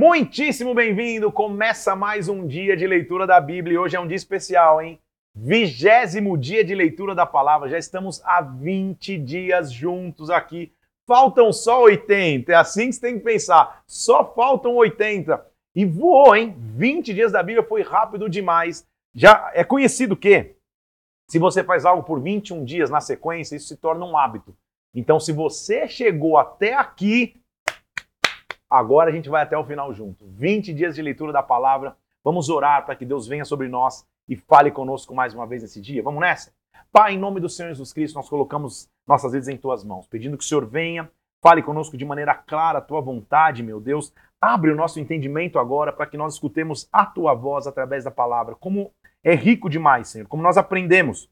Muitíssimo bem-vindo! Começa mais um dia de leitura da Bíblia e hoje é um dia especial, hein? Vigésimo dia de leitura da palavra. Já estamos há 20 dias juntos aqui. Faltam só 80. É assim que você tem que pensar. Só faltam 80. E voou, hein? 20 dias da Bíblia foi rápido demais. Já é conhecido que se você faz algo por 21 dias na sequência, isso se torna um hábito. Então, se você chegou até aqui, Agora a gente vai até o final junto. 20 dias de leitura da palavra. Vamos orar para que Deus venha sobre nós e fale conosco mais uma vez nesse dia. Vamos nessa? Pai, em nome do Senhor Jesus Cristo, nós colocamos nossas vidas em tuas mãos, pedindo que o Senhor venha, fale conosco de maneira clara a tua vontade, meu Deus. Abre o nosso entendimento agora para que nós escutemos a tua voz através da palavra. Como é rico demais, Senhor, como nós aprendemos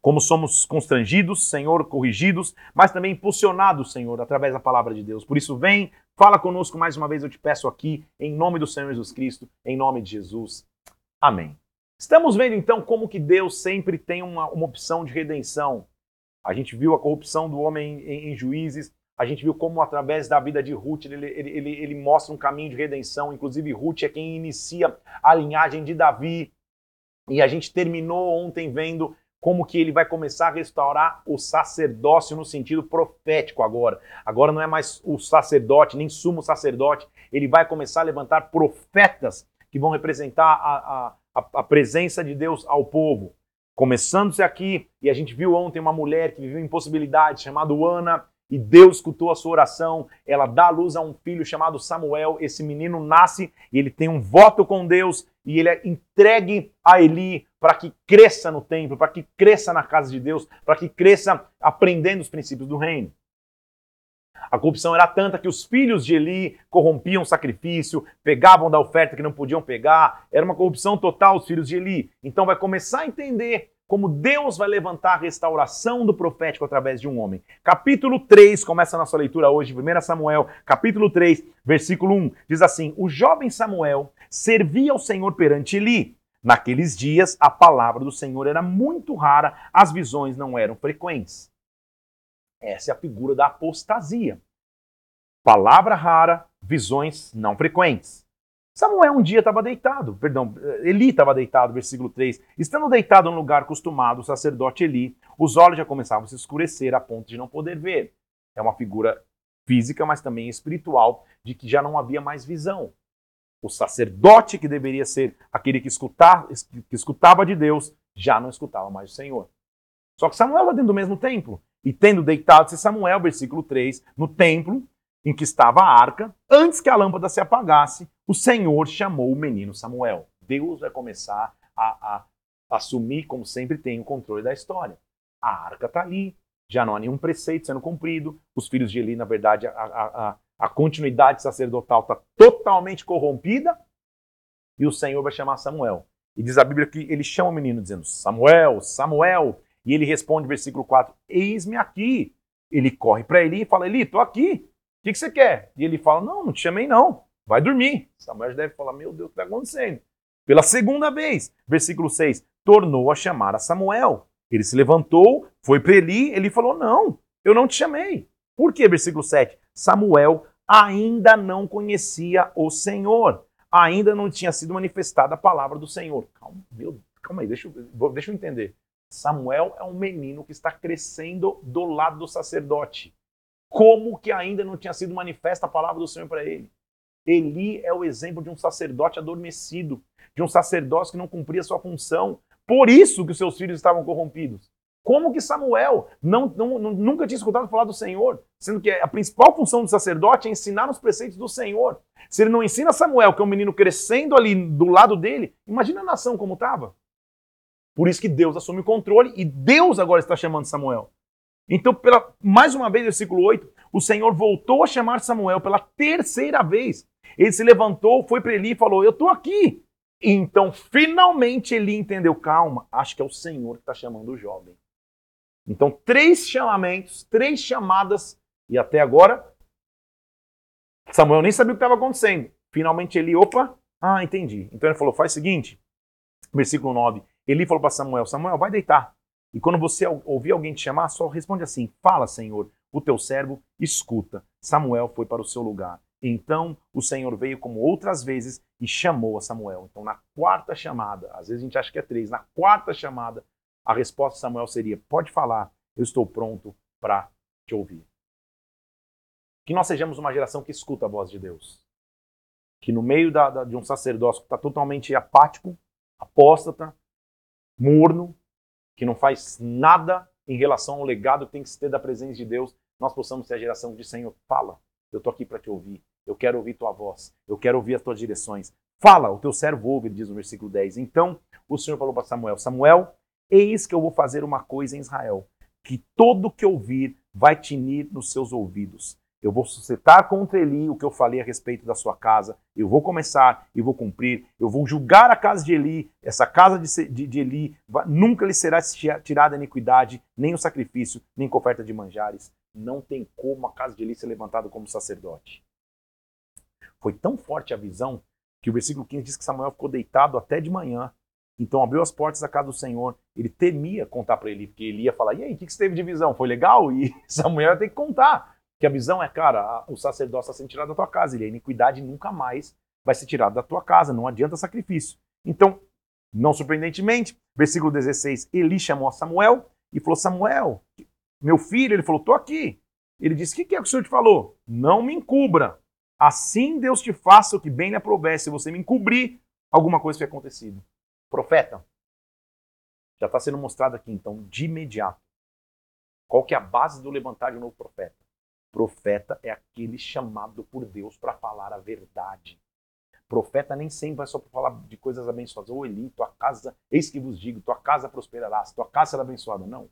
como somos constrangidos, Senhor, corrigidos, mas também impulsionados, Senhor, através da palavra de Deus. Por isso, vem, fala conosco mais uma vez, eu te peço aqui, em nome do Senhor Jesus Cristo, em nome de Jesus. Amém. Estamos vendo então como que Deus sempre tem uma, uma opção de redenção. A gente viu a corrupção do homem em, em juízes, a gente viu como através da vida de Ruth ele, ele, ele, ele mostra um caminho de redenção. Inclusive, Ruth é quem inicia a linhagem de Davi. E a gente terminou ontem vendo como que ele vai começar a restaurar o sacerdócio no sentido profético agora. Agora não é mais o sacerdote, nem sumo sacerdote, ele vai começar a levantar profetas que vão representar a, a, a presença de Deus ao povo. Começando-se aqui, e a gente viu ontem uma mulher que viveu impossibilidade, chamada Ana, e Deus escutou a sua oração, ela dá à luz a um filho chamado Samuel. Esse menino nasce e ele tem um voto com Deus e ele é entregue a Eli para que cresça no templo, para que cresça na casa de Deus, para que cresça aprendendo os princípios do reino. A corrupção era tanta que os filhos de Eli corrompiam o sacrifício, pegavam da oferta que não podiam pegar. Era uma corrupção total os filhos de Eli. Então vai começar a entender como Deus vai levantar a restauração do profético através de um homem. Capítulo 3, começa a nossa leitura hoje, 1 Samuel, capítulo 3, versículo 1, diz assim: O jovem Samuel servia ao Senhor perante Eli. Naqueles dias, a palavra do Senhor era muito rara, as visões não eram frequentes. Essa é a figura da apostasia. Palavra rara, visões não frequentes. Samuel um dia estava deitado, perdão, Eli estava deitado, versículo 3. Estando deitado no lugar acostumado, o sacerdote Eli, os olhos já começavam a se escurecer a ponto de não poder ver. É uma figura física, mas também espiritual, de que já não havia mais visão. O sacerdote, que deveria ser aquele que, escutar, que escutava de Deus, já não escutava mais o Senhor. Só que Samuel está dentro do mesmo templo. E tendo deitado-se Samuel, versículo 3, no templo, em que estava a arca, antes que a lâmpada se apagasse, o Senhor chamou o menino Samuel. Deus vai começar a, a assumir, como sempre tem, o controle da história. A arca está ali, já não há nenhum preceito sendo cumprido. Os filhos de Eli, na verdade, a, a, a continuidade sacerdotal está totalmente corrompida. E o Senhor vai chamar Samuel. E diz a Bíblia que ele chama o menino dizendo: Samuel, Samuel. E ele responde, versículo 4: Eis-me aqui. Ele corre para Eli e fala: Eli, estou aqui. O que, que, você quer? E ele fala: Não, não te chamei, não. Vai dormir. Samuel deve falar: Meu Deus, o que está acontecendo? Pela segunda vez, versículo 6: Tornou a chamar a Samuel. Ele se levantou, foi para Eli, ele falou: Não, eu não te chamei. Por quê? Versículo 7: Samuel ainda não conhecia o Senhor, ainda não tinha sido manifestada a palavra do Senhor. Calma, meu, calma aí, deixa eu, deixa eu entender. Samuel é um menino que está crescendo do lado do sacerdote como que ainda não tinha sido manifesta a palavra do Senhor para ele. Eli é o exemplo de um sacerdote adormecido, de um sacerdócio que não cumpria sua função. Por isso que os seus filhos estavam corrompidos. Como que Samuel não, não, nunca tinha escutado falar do Senhor, sendo que a principal função do sacerdote é ensinar os preceitos do Senhor. Se ele não ensina Samuel, que é um menino crescendo ali do lado dele, imagina a nação como estava. Por isso que Deus assume o controle e Deus agora está chamando Samuel. Então, pela, mais uma vez, versículo 8, o Senhor voltou a chamar Samuel pela terceira vez. Ele se levantou, foi para Eli e falou: Eu estou aqui. Então, finalmente, Eli entendeu: calma, acho que é o Senhor que está chamando o jovem. Então, três chamamentos, três chamadas, e até agora, Samuel nem sabia o que estava acontecendo. Finalmente, Eli, opa, ah, entendi. Então ele falou: faz o seguinte, versículo 9: Eli falou para Samuel: Samuel, vai deitar. E quando você ouvir alguém te chamar, só responde assim: Fala, Senhor, o teu servo escuta. Samuel foi para o seu lugar. Então o Senhor veio como outras vezes e chamou a Samuel. Então, na quarta chamada, às vezes a gente acha que é três, na quarta chamada, a resposta de Samuel seria: Pode falar, eu estou pronto para te ouvir. Que nós sejamos uma geração que escuta a voz de Deus. Que no meio da, da, de um sacerdócio que está totalmente apático, apóstata, morno, que não faz nada em relação ao legado que tem que ter da presença de Deus, nós possamos ser a geração de Senhor, fala, eu estou aqui para te ouvir, eu quero ouvir tua voz, eu quero ouvir as tuas direções. Fala, o teu servo ouve, diz no versículo 10. Então o Senhor falou para Samuel: Samuel, eis que eu vou fazer uma coisa em Israel, que todo que ouvir vai tinir nos seus ouvidos. Eu vou suscitar contra Eli o que eu falei a respeito da sua casa. Eu vou começar e vou cumprir. Eu vou julgar a casa de Eli. Essa casa de, de, de Eli nunca lhe será tirada a iniquidade, nem o sacrifício, nem com oferta de manjares. Não tem como a casa de Eli ser levantada como sacerdote. Foi tão forte a visão que o versículo 15 diz que Samuel ficou deitado até de manhã. Então abriu as portas da casa do Senhor. Ele temia contar para Eli, porque ele ia falar: E aí, o que você teve de visão? Foi legal? E Samuel ia ter que contar. Que a visão é, cara, o sacerdócio está sendo tirado da tua casa, e a iniquidade nunca mais vai ser tirada da tua casa, não adianta sacrifício. Então, não surpreendentemente, versículo 16, Eli chamou Samuel e falou: Samuel, meu filho, ele falou: tô aqui. Ele disse: O que, que é que o senhor te falou? Não me encubra. Assim Deus te faça o que bem lhe aprover, se você me encobrir alguma coisa foi acontecido. Profeta, já está sendo mostrado aqui, então, de imediato. Qual que é a base do levantar de um novo profeta? Profeta é aquele chamado por Deus para falar a verdade. Profeta nem sempre vai só para falar de coisas abençoadas. Ô Eli, tua casa, eis que vos digo, tua casa prosperará, tua casa será abençoada. Não.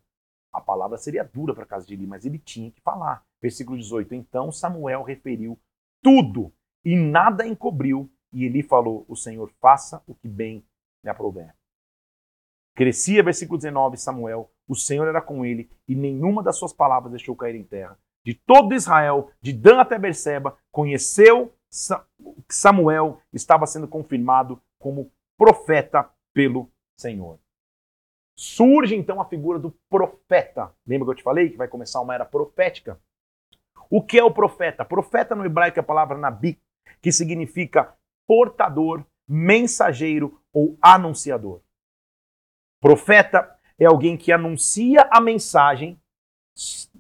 A palavra seria dura para a casa de Eli, mas ele tinha que falar. Versículo 18. Então Samuel referiu tudo e nada encobriu. E Eli falou: O Senhor faça o que bem lhe aprouver. Crescia, versículo 19, Samuel, o Senhor era com ele, e nenhuma das suas palavras deixou cair em terra de todo Israel, de Dan até Berseba, conheceu que Samuel estava sendo confirmado como profeta pelo Senhor. Surge então a figura do profeta. Lembra que eu te falei que vai começar uma era profética? O que é o profeta? Profeta no hebraico é a palavra nabi, que significa portador, mensageiro ou anunciador. Profeta é alguém que anuncia a mensagem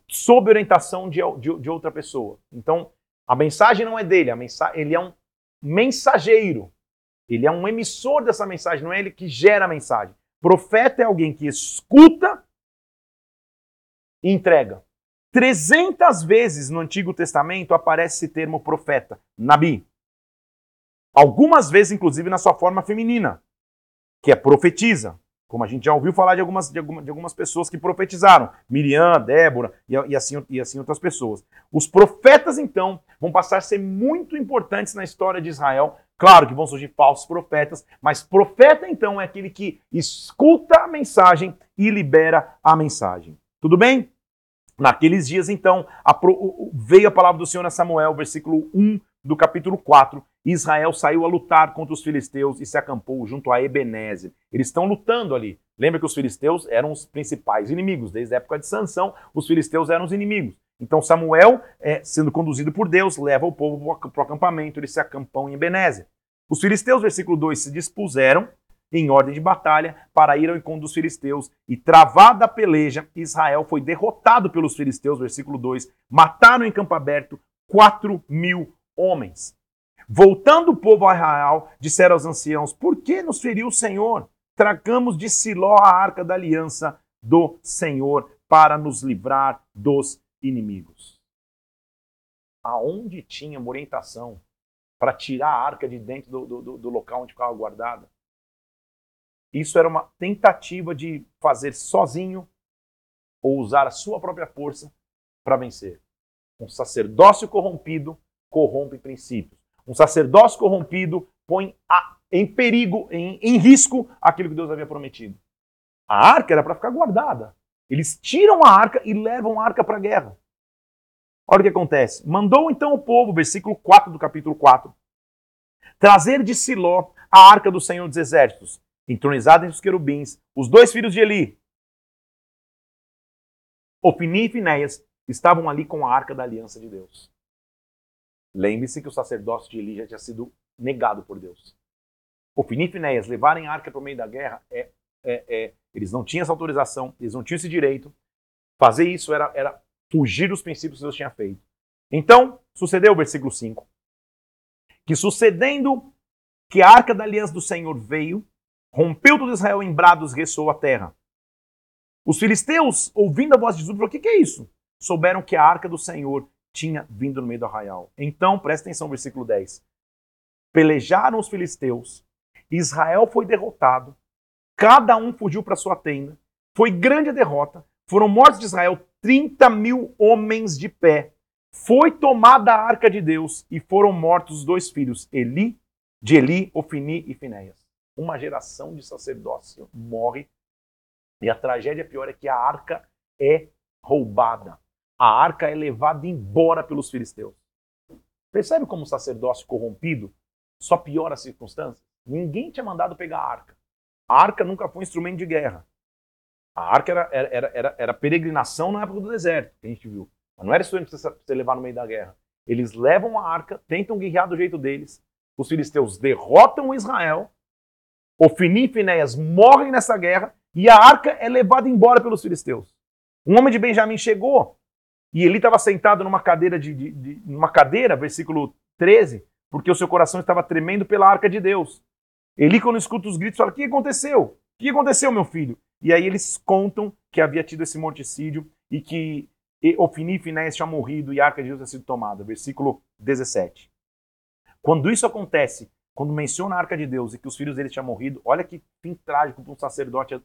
sob orientação de, de, de outra pessoa. Então, a mensagem não é dele, a mensagem, ele é um mensageiro. Ele é um emissor dessa mensagem, não é ele que gera a mensagem. Profeta é alguém que escuta e entrega. 300 vezes no Antigo Testamento aparece esse termo profeta, nabi. Algumas vezes, inclusive, na sua forma feminina, que é profetiza. Como a gente já ouviu falar de algumas, de, algumas, de algumas pessoas que profetizaram, Miriam, Débora e, e, assim, e assim outras pessoas. Os profetas, então, vão passar a ser muito importantes na história de Israel. Claro que vão surgir falsos profetas, mas profeta, então, é aquele que escuta a mensagem e libera a mensagem. Tudo bem? Naqueles dias, então, a, veio a palavra do Senhor a Samuel, versículo 1 do capítulo 4, Israel saiu a lutar contra os filisteus e se acampou junto a Ebenezer. Eles estão lutando ali. Lembra que os filisteus eram os principais inimigos. Desde a época de Sansão, os filisteus eram os inimigos. Então Samuel, é, sendo conduzido por Deus, leva o povo para o acampamento. Eles se acampam em Ebenezer. Os filisteus, versículo 2, se dispuseram em ordem de batalha para ir ao encontro dos filisteus. E travada a peleja, Israel foi derrotado pelos filisteus, versículo 2. Mataram em campo aberto 4 mil homens. Voltando o povo a Israel, disseram aos anciãos: Por que nos feriu o Senhor? Tragamos de Siló a arca da aliança do Senhor para nos livrar dos inimigos. Aonde tinha uma orientação para tirar a arca de dentro do, do, do local onde ficava guardada? Isso era uma tentativa de fazer sozinho ou usar a sua própria força para vencer. Um sacerdócio corrompido corrompe princípios. Um sacerdócio corrompido põe a, em perigo, em, em risco, aquilo que Deus havia prometido. A arca era para ficar guardada. Eles tiram a arca e levam a arca para a guerra. Olha o que acontece. Mandou então o povo, versículo 4 do capítulo 4, trazer de Siló a arca do Senhor dos Exércitos, entronizada entre os querubins, os dois filhos de Eli, Ofni e Finéias, estavam ali com a arca da aliança de Deus. Lembre-se que o sacerdócio de Eli já tinha sido negado por Deus. Ofni e levarem a arca para o meio da guerra, é, é, é, eles não tinham essa autorização, eles não tinham esse direito. Fazer isso era, era fugir dos princípios que Deus tinha feito. Então, sucedeu o versículo 5. Que sucedendo que a arca da aliança do Senhor veio, rompeu todo Israel em brados, ressoou a terra. Os filisteus, ouvindo a voz de Jesus, falaram: O que, que é isso? Souberam que a arca do Senhor tinha vindo no meio do arraial. Então, presta atenção, versículo 10. Pelejaram os filisteus, Israel foi derrotado, cada um fugiu para sua tenda, foi grande a derrota, foram mortos de Israel 30 mil homens de pé. Foi tomada a arca de Deus e foram mortos os dois filhos, Eli, de Eli, Ofini e Finéias. Uma geração de sacerdócio morre e a tragédia pior é que a arca é roubada. A arca é levada embora pelos filisteus. Percebe como o sacerdócio corrompido só piora as circunstâncias? Ninguém tinha mandado pegar a arca. A arca nunca foi instrumento de guerra. A arca era, era, era, era peregrinação na época do deserto, que a gente viu. Mas não era instrumento para você levar no meio da guerra. Eles levam a arca, tentam guerrear do jeito deles. Os filisteus derrotam Israel. Ofini e Finéias morrem nessa guerra e a arca é levada embora pelos filisteus. Um homem de Benjamim chegou e ele estava sentado numa cadeira de, de, de, numa cadeira, versículo 13, porque o seu coração estava tremendo pela arca de Deus. Eli, quando escuta os gritos, fala: O que aconteceu? O que aconteceu, meu filho? E aí eles contam que havia tido esse morticídio e que Ofini e Finéias tinham morrido e a arca de Deus tinha sido tomada. Versículo 17. Quando isso acontece, quando menciona a arca de Deus e que os filhos dele tinham morrido, olha que fim trágico para um sacerdote,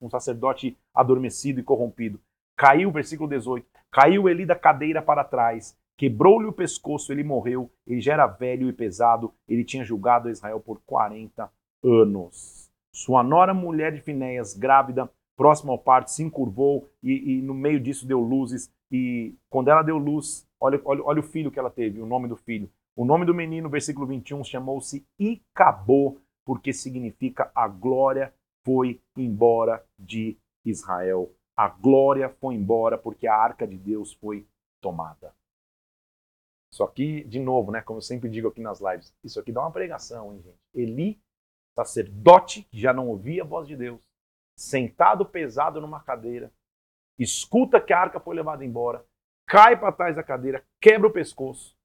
um sacerdote adormecido e corrompido. Caiu, versículo 18, caiu Eli da cadeira para trás, quebrou-lhe o pescoço, ele morreu, ele já era velho e pesado, ele tinha julgado Israel por 40 anos. Sua nora, mulher de Finéias, grávida, próxima ao parto, se encurvou e, e, no meio disso deu luzes. E quando ela deu luz, olha, olha, olha o filho que ela teve, o nome do filho. O nome do menino, versículo 21, chamou-se Icabô, porque significa a glória foi embora de Israel. A glória foi embora porque a arca de Deus foi tomada. Só que, de novo, né, como eu sempre digo aqui nas lives, isso aqui dá uma pregação, hein, gente? Eli, sacerdote, que já não ouvia a voz de Deus, sentado pesado numa cadeira, escuta que a arca foi levada embora, cai para trás da cadeira, quebra o pescoço,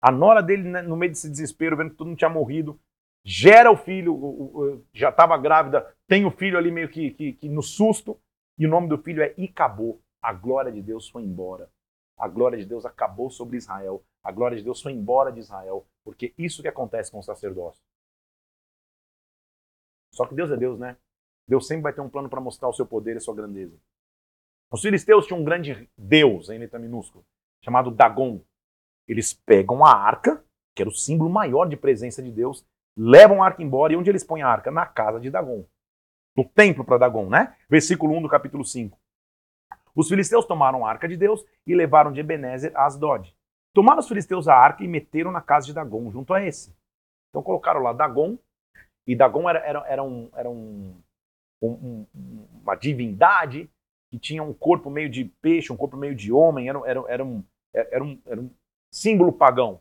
a nora dele, né, no meio desse desespero, vendo que todo mundo tinha morrido, gera o filho, já estava grávida, tem o filho ali meio que, que, que, no susto, e o nome do filho é Icabô. A glória de Deus foi embora. A glória de Deus acabou sobre Israel. A glória de Deus foi embora de Israel. Porque isso que acontece com o sacerdócio. Só que Deus é Deus, né? Deus sempre vai ter um plano para mostrar o seu poder e a sua grandeza. Os filisteus tinham um grande Deus, em letra minúscula, chamado Dagon. Eles pegam a arca, que era o símbolo maior de presença de Deus, levam a arca embora. E onde eles põem a arca? Na casa de Dagon. No templo para Dagon, né? Versículo 1 do capítulo 5. Os filisteus tomaram a arca de Deus e levaram de Ebenezer a Asdod. Tomaram os filisteus a arca e meteram na casa de Dagon, junto a esse. Então colocaram lá Dagon, e Dagon era, era, era, um, era um, um, uma divindade que tinha um corpo meio de peixe, um corpo meio de homem, era, era, era, um, era, um, era um símbolo pagão.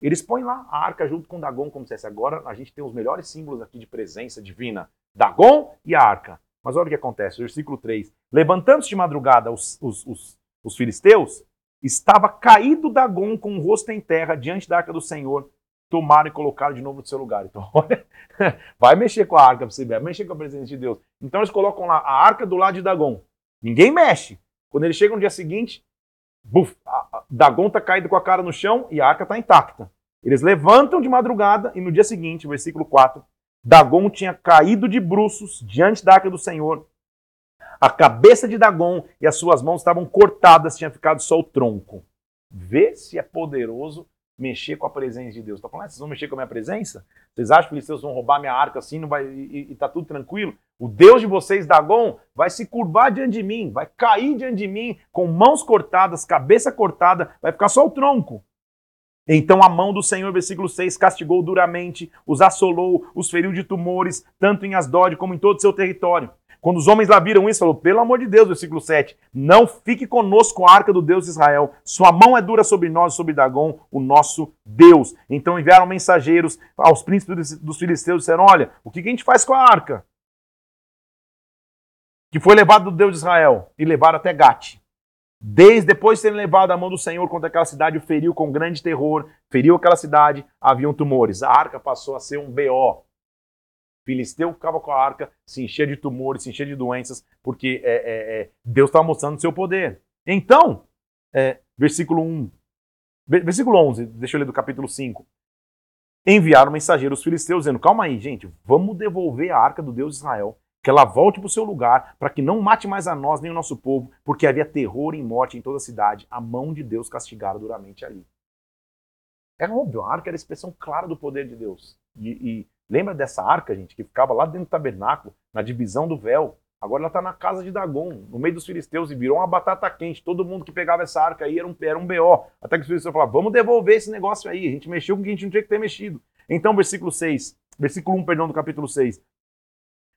Eles põem lá a arca junto com Dagon, como se fosse agora a gente tem os melhores símbolos aqui de presença divina, Dagon e a arca. Mas olha o que acontece, versículo 3. Levantando-se de madrugada os, os, os, os filisteus, estava caído Dagon com o rosto em terra diante da arca do Senhor, tomaram e colocaram de novo no seu lugar. Então, olha, vai mexer com a arca para você ver, vai mexer com a presença de Deus. Então eles colocam lá a arca do lado de Dagon. Ninguém mexe. Quando eles chegam no dia seguinte, buf, a, a, Dagon está caído com a cara no chão e a arca está intacta. Eles levantam de madrugada e no dia seguinte, versículo 4, Dagon tinha caído de bruços diante da arca do Senhor. A cabeça de Dagon e as suas mãos estavam cortadas, tinha ficado só o tronco. Vê se é poderoso mexer com a presença de Deus. Tá falando, ah, vocês vão mexer com a minha presença? Vocês acham que os filisteus vão roubar minha arca assim não vai, e, e tá tudo tranquilo? O Deus de vocês, Dagon, vai se curvar diante de mim, vai cair diante de mim com mãos cortadas, cabeça cortada, vai ficar só o tronco. Então a mão do Senhor, versículo 6, castigou duramente, os assolou, os feriu de tumores, tanto em Asdod como em todo o seu território. Quando os homens lá viram isso, falou: pelo amor de Deus, versículo 7, não fique conosco a arca do Deus de Israel. Sua mão é dura sobre nós, sobre Dagon, o nosso Deus. Então enviaram mensageiros aos príncipes dos filisteus e disseram: olha, o que a gente faz com a arca? Que foi levado do Deus de Israel e levaram até Gate. Desde depois de terem levado a mão do Senhor contra aquela cidade, o feriu com grande terror, feriu aquela cidade, haviam tumores. A arca passou a ser um BO. Filisteu ficava com a arca, se enchia de tumores, se enchia de doenças, porque é, é, é, Deus estava mostrando o seu poder. Então, é, versículo 1, versículo 11, deixa eu ler do capítulo 5. Enviaram mensageiros filisteus dizendo: Calma aí, gente, vamos devolver a arca do Deus de Israel que ela volte para o seu lugar, para que não mate mais a nós nem o nosso povo, porque havia terror e morte em toda a cidade. A mão de Deus castigara duramente ali. É óbvio, a arca era a expressão clara do poder de Deus. E, e lembra dessa arca, gente, que ficava lá dentro do tabernáculo, na divisão do véu. Agora ela está na casa de Dagon, no meio dos filisteus, e virou uma batata quente. Todo mundo que pegava essa arca aí era um, era um BO. Até que os filisteus falaram: vamos devolver esse negócio aí. A gente mexeu com o que a gente não tinha que ter mexido. Então, versículo 6, versículo 1, perdão, do capítulo 6.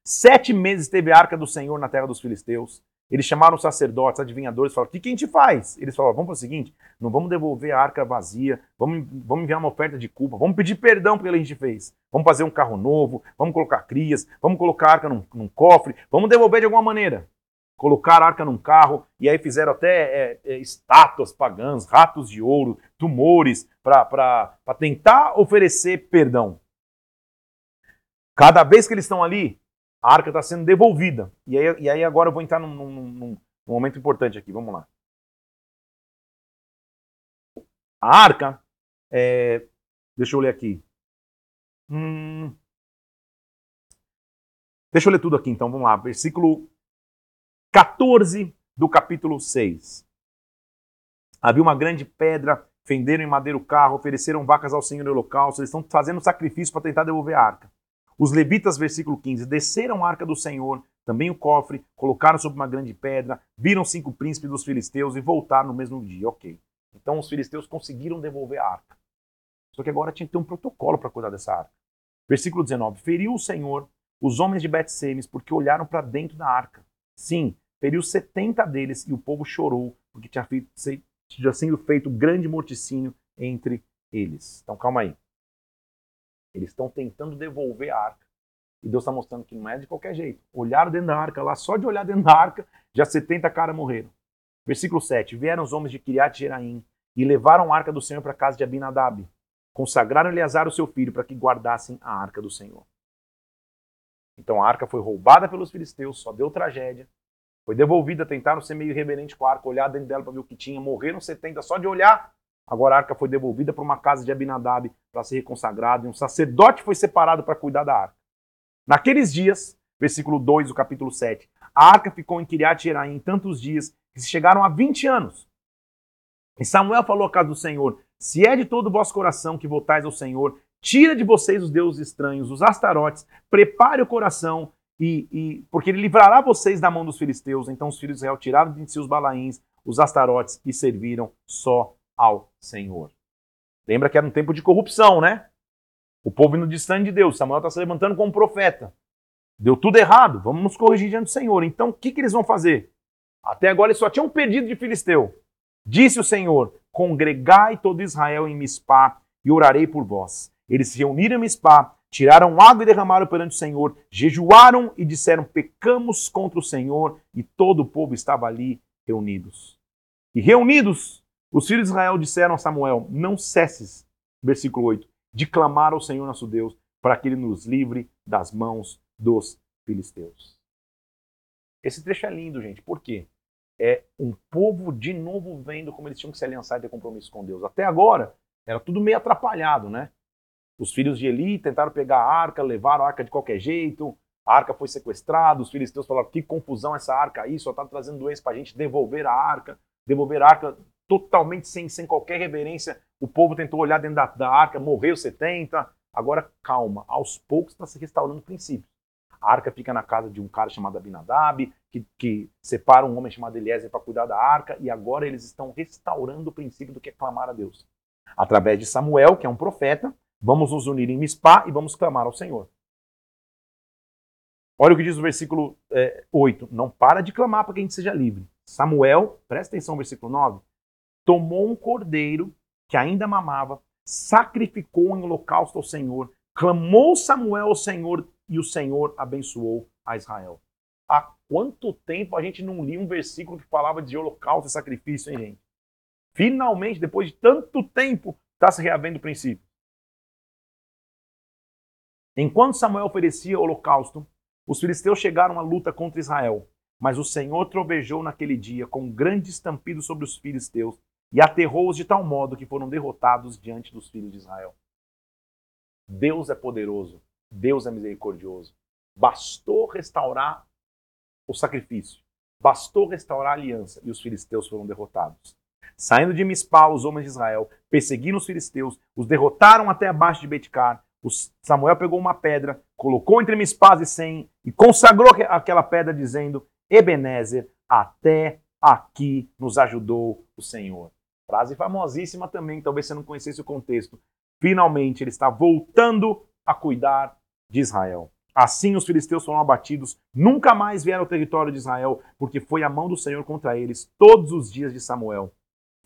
Sete meses teve a arca do Senhor na terra dos filisteus. Eles chamaram os sacerdotes, adivinhadores, falaram: o que, que a gente faz? Eles falaram: vamos fazer o seguinte, não vamos devolver a arca vazia, vamos, vamos enviar uma oferta de culpa, vamos pedir perdão pelo que a gente fez. Vamos fazer um carro novo, vamos colocar crias, vamos colocar a arca num, num cofre, vamos devolver de alguma maneira. Colocar a arca num carro, e aí fizeram até é, é, estátuas pagãs, ratos de ouro, tumores, para tentar oferecer perdão. Cada vez que eles estão ali, a arca está sendo devolvida. E aí, e aí agora eu vou entrar num, num, num, num momento importante aqui, vamos lá. A arca, é, deixa eu ler aqui. Hum, deixa eu ler tudo aqui então, vamos lá. Versículo 14 do capítulo 6. Havia uma grande pedra, fenderam em madeira o carro, ofereceram vacas ao Senhor no holocausto, eles estão fazendo sacrifício para tentar devolver a arca. Os levitas, versículo 15, desceram a arca do Senhor, também o cofre, colocaram sobre uma grande pedra, viram cinco príncipes dos filisteus e voltaram no mesmo dia. Ok. Então os filisteus conseguiram devolver a arca. Só que agora tinha que ter um protocolo para cuidar dessa arca. Versículo 19: Feriu o Senhor os homens de Bet-Semes porque olharam para dentro da arca. Sim, feriu 70 deles e o povo chorou porque tinha, feito, tinha sido feito grande morticínio entre eles. Então calma aí. Eles estão tentando devolver a arca. E Deus está mostrando que não é de qualquer jeito. Olharam dentro da arca, lá só de olhar dentro da arca, já 70 caras morreram. Versículo 7. Vieram os homens de Kiriat Jeraim e levaram a arca do Senhor para a casa de Abinadab. Consagraram Eleazar o seu filho para que guardassem a arca do Senhor. Então a arca foi roubada pelos filisteus, só deu tragédia. Foi devolvida, tentaram ser meio irreverente com a arca, olhar dentro dela para ver o que tinha. Morreram 70 só de olhar Agora a arca foi devolvida para uma casa de Abinadab para ser reconsagrado, e um sacerdote foi separado para cuidar da arca. Naqueles dias, versículo 2 do capítulo 7, a arca ficou em Kiriat Jeraim tantos dias que se chegaram a 20 anos. E Samuel falou à casa do Senhor: Se é de todo o vosso coração que voltais ao Senhor, tira de vocês os deuses estranhos, os astarotes, prepare o coração, e, e, porque ele livrará vocês da mão dos filisteus. Então os filhos de Israel tiraram de si os balaíns, os astarotes, e serviram só ao Senhor. Lembra que era um tempo de corrupção, né? O povo indo distante de Deus. Samuel está se levantando como profeta. Deu tudo errado, vamos nos corrigir diante do Senhor. Então, o que, que eles vão fazer? Até agora eles só tinham um pedido de Filisteu. Disse o Senhor: Congregai todo Israel em Mispá e orarei por vós. Eles se reuniram em Mispá, tiraram água e derramaram perante o Senhor, jejuaram e disseram: Pecamos contra o Senhor, e todo o povo estava ali reunidos. E reunidos, os filhos de Israel disseram a Samuel: Não cesses, versículo 8, de clamar ao Senhor nosso Deus para que ele nos livre das mãos dos filisteus. Esse trecho é lindo, gente. Por quê? É um povo de novo vendo como eles tinham que se aliançar e ter compromisso com Deus. Até agora, era tudo meio atrapalhado, né? Os filhos de Eli tentaram pegar a arca, levaram a arca de qualquer jeito, a arca foi sequestrada, os filisteus falaram: que confusão essa arca aí, só está trazendo doença para a gente devolver a arca. Devolver a arca totalmente sem, sem qualquer reverência. O povo tentou olhar dentro da, da arca, morreu 70. Agora, calma, aos poucos está se restaurando o princípio. A arca fica na casa de um cara chamado Abinadab, que, que separa um homem chamado Eliezer para cuidar da arca, e agora eles estão restaurando o princípio do que é clamar a Deus. Através de Samuel, que é um profeta, vamos nos unir em Mispá e vamos clamar ao Senhor. Olha o que diz o versículo é, 8. Não para de clamar para que a gente seja livre. Samuel, presta atenção no versículo 9, tomou um cordeiro que ainda mamava, sacrificou em holocausto ao Senhor, clamou Samuel ao Senhor e o Senhor abençoou a Israel. Há quanto tempo a gente não lia um versículo que falava de holocausto e sacrifício, hein, gente? Finalmente, depois de tanto tempo, está se reavendo o princípio. Enquanto Samuel oferecia holocausto, os filisteus chegaram à luta contra Israel. Mas o Senhor trovejou naquele dia com um grande estampido sobre os filisteus e aterrou-os de tal modo que foram derrotados diante dos filhos de Israel. Deus é poderoso, Deus é misericordioso. Bastou restaurar o sacrifício, bastou restaurar a aliança e os filisteus foram derrotados. Saindo de Mispá, os homens de Israel perseguiram os filisteus, os derrotaram até abaixo de Betcar. Samuel pegou uma pedra, colocou entre Mispá e Sem e consagrou aquela pedra, dizendo: Ebenezer, até aqui nos ajudou o Senhor. Frase famosíssima também, talvez você não conhecesse o contexto. Finalmente ele está voltando a cuidar de Israel. Assim os filisteus foram abatidos, nunca mais vieram ao território de Israel, porque foi a mão do Senhor contra eles todos os dias de Samuel.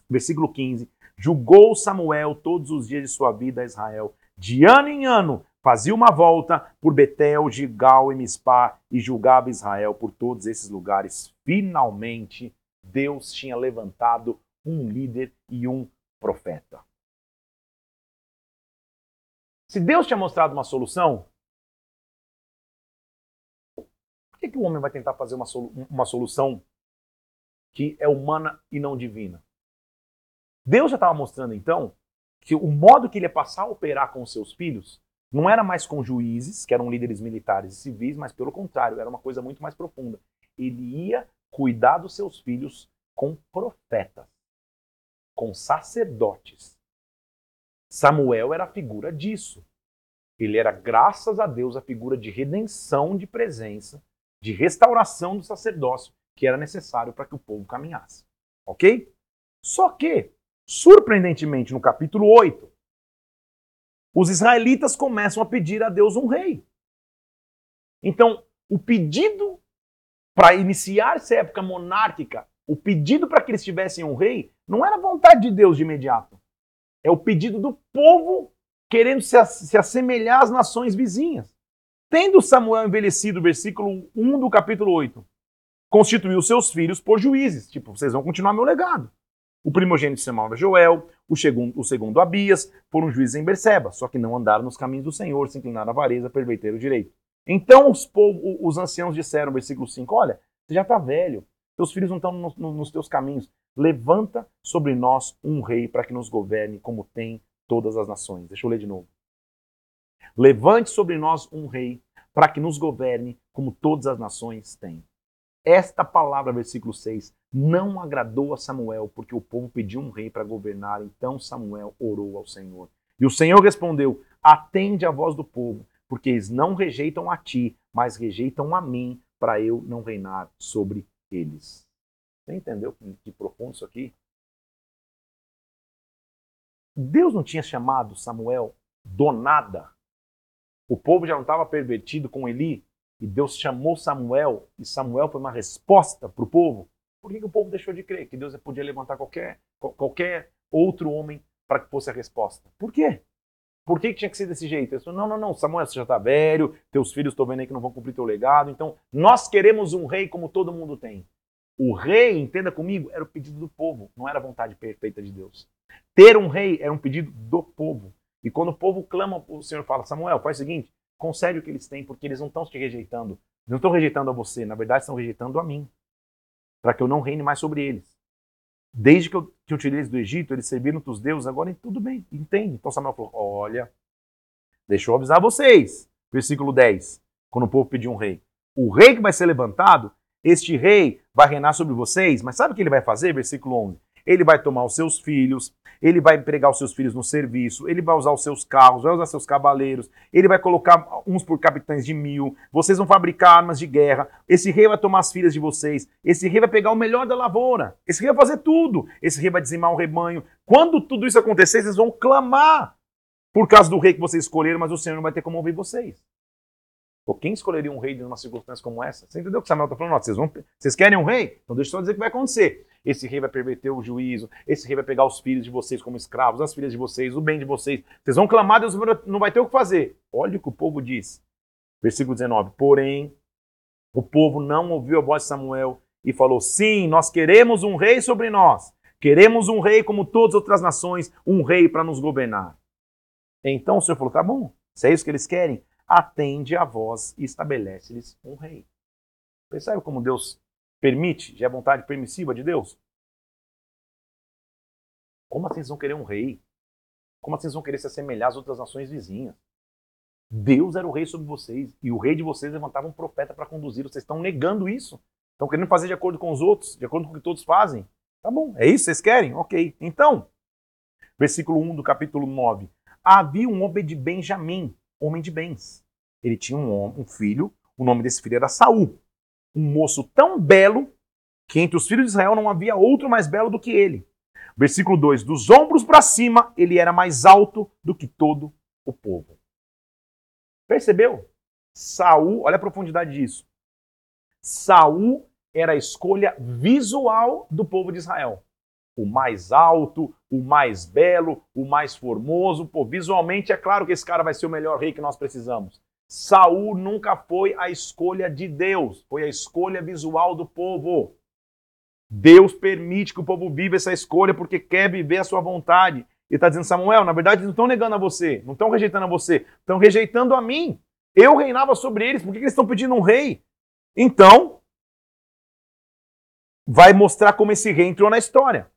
Versículo 15: Julgou Samuel todos os dias de sua vida a Israel, de ano em ano, fazia uma volta por Betel, Gigal e Mispá e julgava Israel por todos esses lugares. Finalmente, Deus tinha levantado um líder e um profeta. Se Deus tinha mostrado uma solução, por que, que o homem vai tentar fazer uma, solu uma solução que é humana e não divina? Deus já estava mostrando então que o modo que ele ia passar a operar com os seus filhos não era mais com juízes, que eram líderes militares e civis, mas pelo contrário, era uma coisa muito mais profunda. Ele ia cuidar dos seus filhos com profetas, com sacerdotes. Samuel era a figura disso. Ele era, graças a Deus, a figura de redenção de presença, de restauração do sacerdócio que era necessário para que o povo caminhasse. Ok? Só que, surpreendentemente, no capítulo 8, os israelitas começam a pedir a Deus um rei. Então, o pedido para iniciar essa época monárquica, o pedido para que eles tivessem um rei, não era vontade de Deus de imediato. É o pedido do povo querendo se, se assemelhar às nações vizinhas. Tendo Samuel envelhecido, versículo 1 do capítulo 8, constituiu seus filhos por juízes. Tipo, vocês vão continuar meu legado. O primogênito se chamava Joel, o segundo, o segundo Abias, foram juízes em Berseba, só que não andaram nos caminhos do Senhor, se inclinaram à avareza, perverteram o direito. Então os, os anciãos disseram, versículo 5, olha, você já está velho, teus filhos não estão no, no, nos teus caminhos, levanta sobre nós um rei para que nos governe como tem todas as nações. Deixa eu ler de novo. Levante sobre nós um rei para que nos governe como todas as nações têm. Esta palavra, versículo 6, não agradou a Samuel, porque o povo pediu um rei para governar. Então Samuel orou ao Senhor. E o Senhor respondeu: Atende a voz do povo, porque eles não rejeitam a ti, mas rejeitam a mim, para eu não reinar sobre eles. Você entendeu que profundo isso aqui? Deus não tinha chamado Samuel do nada. O povo já não estava pervertido com Eli e Deus chamou Samuel, e Samuel foi uma resposta para o povo, por que, que, o povo deixou de crer que Deus podia levantar qualquer, qualquer outro homem para que fosse a resposta? Por quê? Por que, que tinha que ser desse jeito? Falou, não, não, não, Samuel, você já está velho, teus filhos estão vendo aí que não vão cumprir teu legado, então nós queremos um rei como todo mundo tem. O rei, entenda comigo, era o pedido do povo, não era a vontade perfeita de Deus. Ter um rei era um pedido do povo. E quando o povo clama, o Senhor fala: Samuel, faz o seguinte, concede o que eles têm, porque eles não estão te rejeitando. Não estão rejeitando a você, na verdade estão rejeitando a mim, para que eu não reine mais sobre eles. Desde que eu, que eu tirei eles do Egito, eles serviram os deuses, agora tudo bem, entende? Então Samuel falou: Olha, deixa eu avisar vocês. Versículo 10, quando o povo pediu um rei. O rei que vai ser levantado, este rei vai reinar sobre vocês, mas sabe o que ele vai fazer? Versículo 11. ele vai tomar os seus filhos, ele vai empregar os seus filhos no serviço, ele vai usar os seus carros, vai usar seus cavaleiros, ele vai colocar uns por capitães de mil, vocês vão fabricar armas de guerra, esse rei vai tomar as filhas de vocês, esse rei vai pegar o melhor da lavoura, esse rei vai fazer tudo, esse rei vai dizimar o rebanho. Quando tudo isso acontecer, vocês vão clamar por causa do rei que vocês escolheram, mas o Senhor não vai ter como ouvir vocês. Pô, quem escolheria um rei numa circunstância como essa? Você entendeu o que Samuel está falando? Vocês, vão, vocês querem um rei? Então deixa eu só dizer o que vai acontecer. Esse rei vai perverter o juízo, esse rei vai pegar os filhos de vocês como escravos, as filhas de vocês, o bem de vocês. Vocês vão clamar, Deus não vai ter o que fazer. Olha o que o povo diz. Versículo 19. Porém, o povo não ouviu a voz de Samuel e falou: Sim, nós queremos um rei sobre nós. Queremos um rei como todas as outras nações, um rei para nos governar. Então o Senhor falou: Tá bom, se é isso que eles querem, atende a voz e estabelece-lhes um rei. Percebe como Deus permite? Já é vontade permissiva de Deus? Como assim vocês vão querer um rei? Como assim vocês vão querer se assemelhar às outras nações vizinhas? Deus era o rei sobre vocês e o rei de vocês levantava um profeta para conduzir. Vocês estão negando isso. Estão querendo fazer de acordo com os outros, de acordo com o que todos fazem. Tá bom, é isso? Vocês querem? Ok. Então, versículo 1 do capítulo 9. Havia um homem de Benjamim, homem de bens. Ele tinha um, um filho, o nome desse filho era Saul, um moço tão belo que entre os filhos de Israel não havia outro mais belo do que ele. Versículo 2: Dos ombros para cima, ele era mais alto do que todo o povo. Percebeu? Saul, olha a profundidade disso. Saul era a escolha visual do povo de Israel o mais alto, o mais belo, o mais formoso. Pô, visualmente é claro que esse cara vai ser o melhor rei que nós precisamos. Saul nunca foi a escolha de Deus, foi a escolha visual do povo. Deus permite que o povo viva essa escolha porque quer viver a sua vontade. Ele está dizendo, Samuel, na verdade, não estão negando a você, não estão rejeitando a você, estão rejeitando a mim. Eu reinava sobre eles, por que eles estão pedindo um rei? Então, vai mostrar como esse rei entrou na história.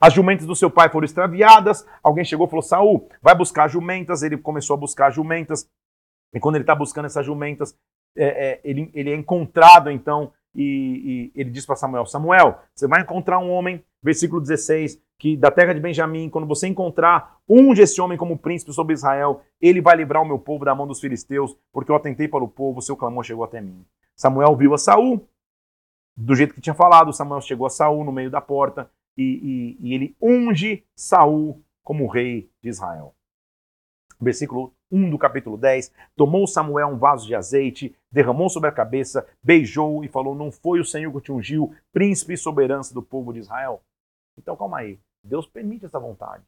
As jumentas do seu pai foram extraviadas. Alguém chegou e falou: Saul, vai buscar jumentas. Ele começou a buscar jumentas. E quando ele está buscando essas jumentas, é, é, ele, ele, é encontrado então. E, e ele diz para Samuel: Samuel, você vai encontrar um homem, versículo 16, que da terra de Benjamim, quando você encontrar, unge esse homem como príncipe sobre Israel, ele vai livrar o meu povo da mão dos filisteus, porque eu atentei para o povo, seu clamor chegou até mim. Samuel viu a Saul, do jeito que tinha falado, Samuel chegou a Saul no meio da porta, e, e, e ele unge Saul como rei de Israel. Versículo 1 do capítulo 10: Tomou Samuel um vaso de azeite, derramou sobre a cabeça, beijou e falou: Não foi o Senhor que te ungiu, príncipe e soberano do povo de Israel? Então calma aí. Deus permite essa vontade.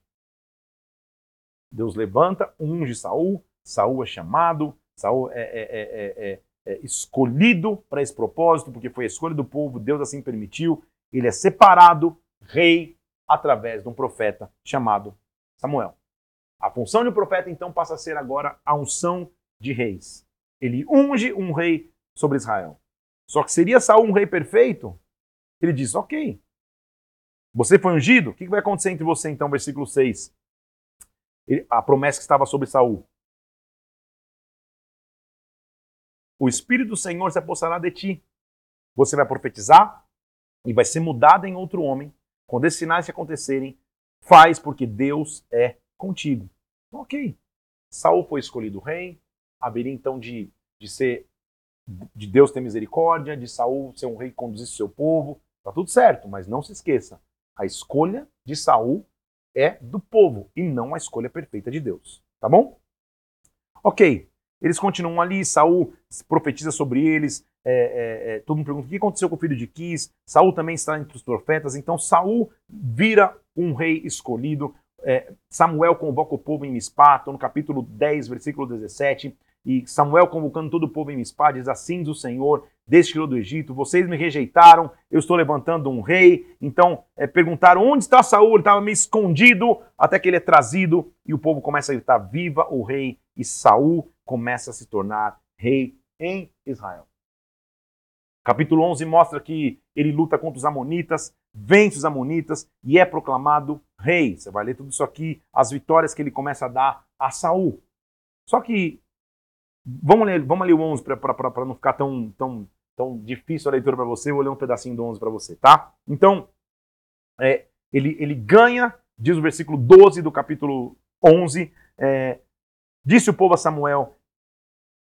Deus levanta, unge Saul, Saul é chamado, Saul é, é, é, é escolhido para esse propósito, porque foi a escolha do povo, Deus assim permitiu. Ele é separado, rei através de um profeta chamado Samuel. A função de profeta então passa a ser agora a unção de reis. Ele unge um rei sobre Israel. Só que seria Saul um rei perfeito? Ele diz: Ok. Você foi ungido? O que vai acontecer entre você então? Versículo 6. a promessa que estava sobre Saul. O Espírito do Senhor se apossará de ti. Você vai profetizar e vai ser mudado em outro homem quando esses sinais acontecerem, faz porque Deus é contigo. Ok. Saul foi escolhido rei, haveria então de, de ser de Deus ter misericórdia, de Saul ser um rei que conduzisse seu povo. Tá tudo certo, mas não se esqueça, a escolha de Saul é do povo e não a escolha perfeita de Deus. Tá bom? Ok. Eles continuam ali, Saul profetiza sobre eles, é, é, é, todo mundo pergunta o que aconteceu com o filho de Quis. Saul também está entre os profetas. Então Saul vira um rei escolhido. É, Samuel convoca o povo em Mispá, no capítulo 10, versículo 17. E Samuel convocando todo o povo em Mispá, diz assim diz o Senhor, desde que do Egito, vocês me rejeitaram, eu estou levantando um rei. Então é, perguntaram onde está Saul, ele estava meio escondido, até que ele é trazido e o povo começa a gritar, viva o rei. E Saul começa a se tornar rei em Israel. Capítulo 11 mostra que ele luta contra os amonitas, vence os amonitas e é proclamado rei. Você vai ler tudo isso aqui, as vitórias que ele começa a dar a Saul. Só que vamos ler, vamos ler o 11 para não ficar tão, tão, tão difícil a leitura para você. Eu vou ler um pedacinho do 11 para você, tá? Então, é, ele, ele ganha, diz o versículo 12 do capítulo 11, é, disse o povo a Samuel,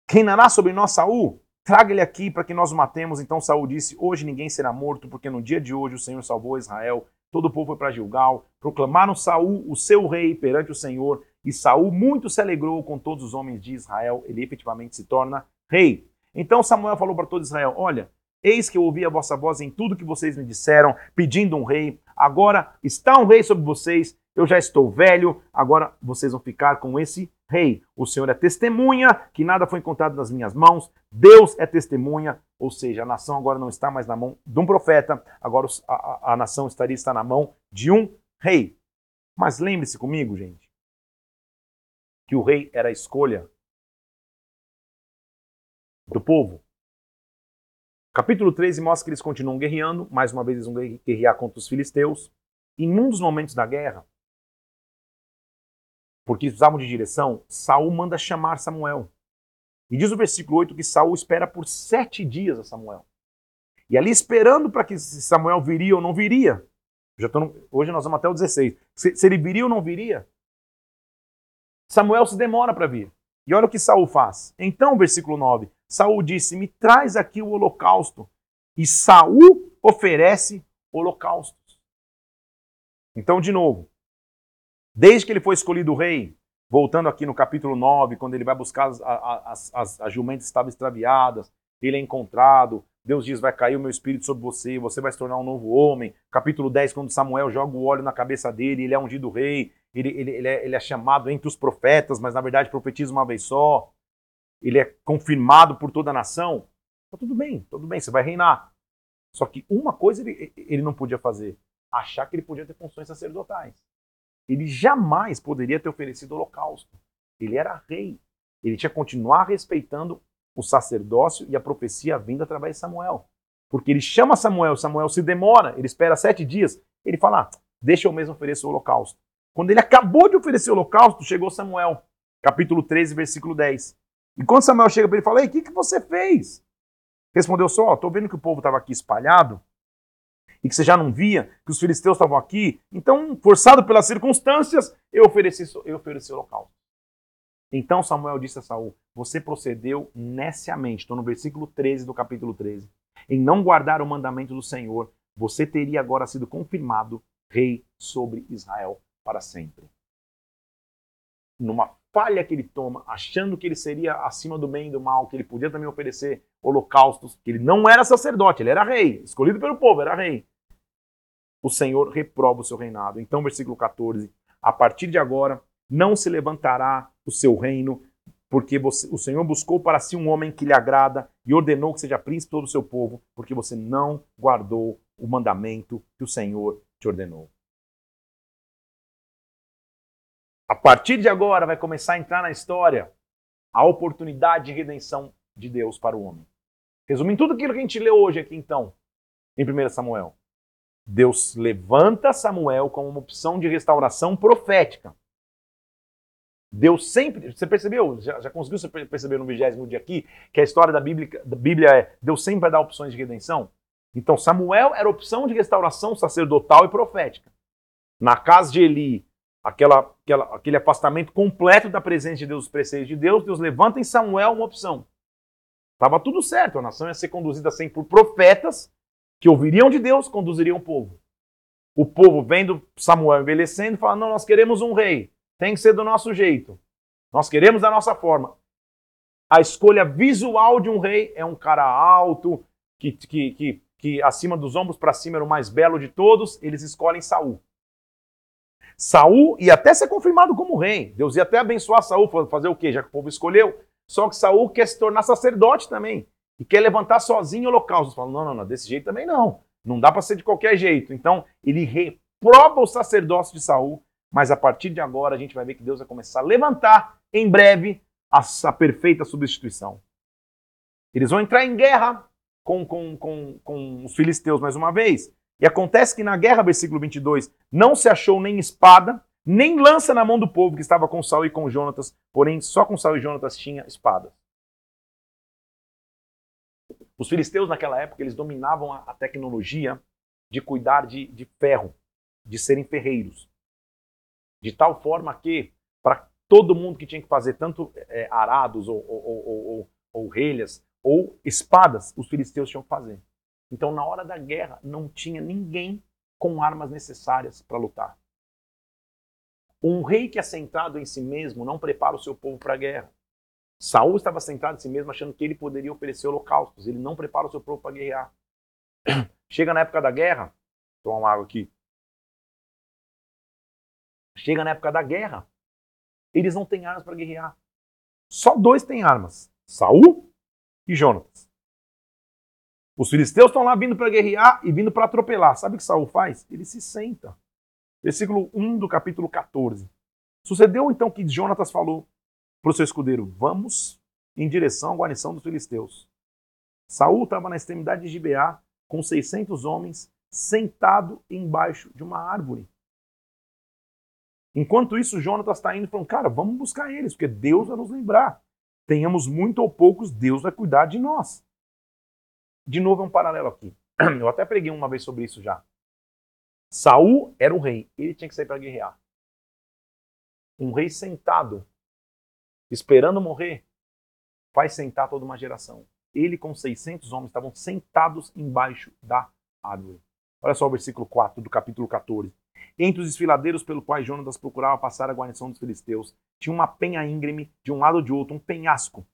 reinará sobre nós Saul? Traga ele aqui para que nós o matemos. Então Saul disse: Hoje ninguém será morto, porque no dia de hoje o Senhor salvou Israel. Todo o povo foi para Gilgal. Proclamaram Saul o seu rei perante o Senhor. E Saul muito se alegrou com todos os homens de Israel. Ele efetivamente se torna rei. Então Samuel falou para todo Israel: Olha, eis que eu ouvi a vossa voz em tudo que vocês me disseram, pedindo um rei. Agora está um rei sobre vocês. Eu já estou velho. Agora vocês vão ficar com esse rei. O Senhor é testemunha que nada foi encontrado nas minhas mãos. Deus é testemunha, ou seja, a nação agora não está mais na mão de um profeta, agora a, a, a nação estaria está na mão de um rei. Mas lembre-se comigo, gente, que o rei era a escolha do povo. Capítulo 13 mostra que eles continuam guerreando, mais uma vez eles vão guerrear contra os filisteus. E num dos momentos da guerra, porque precisavam de direção, Saul manda chamar Samuel. E diz o versículo 8 que Saul espera por sete dias a Samuel. E ali esperando para que Samuel viria ou não viria. No, hoje nós vamos até o 16. Se, se, ele viria ou não viria, Samuel se demora para vir. E olha o que Saul faz. Então, versículo 9, Saul disse: Me traz aqui o holocausto. E Saul oferece holocaustos. Então, de novo, Desde que ele foi escolhido rei, voltando aqui no capítulo 9, quando ele vai buscar as, as, as, as jumentas estavam extraviadas, ele é encontrado, Deus diz: Vai cair o meu espírito sobre você, você vai se tornar um novo homem. Capítulo 10, quando Samuel joga o óleo na cabeça dele, ele é ungido rei, ele, ele, ele, é, ele é chamado entre os profetas, mas na verdade profetiza uma vez só. Ele é confirmado por toda a nação. Tá tudo bem, tudo bem, você vai reinar. Só que uma coisa ele, ele não podia fazer: achar que ele podia ter funções sacerdotais. Ele jamais poderia ter oferecido holocausto. Ele era rei. Ele tinha que continuar respeitando o sacerdócio e a profecia vinda através de Samuel. Porque ele chama Samuel, Samuel se demora, ele espera sete dias. Ele fala: ah, deixa eu mesmo oferecer o holocausto. Quando ele acabou de oferecer o holocausto, chegou Samuel, capítulo 13, versículo 10. E quando Samuel chega para ele fala: Ei, o que, que você fez? Respondeu só: Estou vendo que o povo estava aqui espalhado e que você já não via, que os filisteus estavam aqui. Então, forçado pelas circunstâncias, eu ofereci, eu ofereci o local. Então Samuel disse a Saul: Você procedeu neciamente. Estou no versículo 13 do capítulo 13. Em não guardar o mandamento do Senhor, você teria agora sido confirmado rei sobre Israel para sempre. Numa falha que ele toma, achando que ele seria acima do bem e do mal, que ele podia também oferecer holocaustos, que ele não era sacerdote, ele era rei, escolhido pelo povo, era rei. O Senhor reprova o seu reinado. Então, versículo 14: A partir de agora não se levantará o seu reino, porque você, o Senhor buscou para si um homem que lhe agrada e ordenou que seja príncipe todo o seu povo, porque você não guardou o mandamento que o Senhor te ordenou. A partir de agora vai começar a entrar na história a oportunidade de redenção de Deus para o homem. Resumindo tudo aquilo que a gente leu hoje aqui, então, em 1 Samuel. Deus levanta Samuel como uma opção de restauração profética. Deus sempre. Você percebeu? Já, já conseguiu perceber no vigésimo dia aqui que a história da Bíblia, da Bíblia é Deus sempre vai dar opções de redenção? Então, Samuel era opção de restauração sacerdotal e profética. Na casa de Eli, aquela, aquela, aquele afastamento completo da presença de Deus, dos preceitos de Deus, Deus levanta em Samuel uma opção. Estava tudo certo, a nação ia ser conduzida sempre por profetas que ouviriam de Deus, conduziriam o povo. O povo vendo Samuel envelhecendo, fala: não, nós queremos um rei, tem que ser do nosso jeito, nós queremos da nossa forma. A escolha visual de um rei é um cara alto, que, que, que, que acima dos ombros para cima era o mais belo de todos, eles escolhem Saul. Saul ia até ser confirmado como rei. Deus ia até abençoar Saul, fazer o quê? Já que o povo escolheu. Só que Saul quer se tornar sacerdote também. E quer levantar sozinho o holocausto. Fala, não, não, não, desse jeito também não. Não dá para ser de qualquer jeito. Então, ele reprova o sacerdócio de Saul, mas a partir de agora a gente vai ver que Deus vai começar a levantar em breve a, perfeita substituição. Eles vão entrar em guerra com, com, com, com os filisteus mais uma vez. E acontece que na guerra, versículo 22, não se achou nem espada, nem lança na mão do povo que estava com Saul e com Jonatas, porém só com Saul e Jonatas tinha espada. Os filisteus naquela época, eles dominavam a, tecnologia de cuidar de, de ferro. de serem ferreiros. De tal forma que, para todo mundo que tinha que fazer tanto é, arados ou, ou, ou, ou, ou relhas ou espadas, os filisteus tinham que fazer. Então, na hora da guerra, não tinha ninguém com armas necessárias para lutar. Um rei que é centrado em si mesmo não prepara o seu povo para a guerra. Saul estava centrado em si mesmo, achando que ele poderia oferecer holocaustos. Ele não prepara o seu povo para guerrear. Chega na época da guerra, toma uma água aqui. Chega na época da guerra, eles não têm armas para guerrear. Só dois têm armas: Saul e Jonatas. Os filisteus estão lá vindo para guerrear e vindo para atropelar. Sabe o que Saul faz? Ele se senta. Versículo 1 do capítulo 14. Sucedeu então que Jonatas falou para o seu escudeiro: Vamos em direção à guarnição dos filisteus. Saul estava na extremidade de Gibeá com 600 homens, sentado embaixo de uma árvore. Enquanto isso, Jonatas está indo falando: Cara, vamos buscar eles, porque Deus vai nos lembrar. Tenhamos muito ou poucos, Deus vai cuidar de nós. De novo, é um paralelo aqui. Eu até preguei uma vez sobre isso já. Saul era o rei, ele tinha que sair para guerrear. Um rei sentado, esperando morrer, faz sentar toda uma geração. Ele com 600 homens estavam sentados embaixo da árvore. Olha só o versículo 4 do capítulo 14. Entre os desfiladeiros pelo qual Jonas procurava passar a guarnição dos filisteus, tinha uma penha íngreme de um lado ou de outro, um penhasco,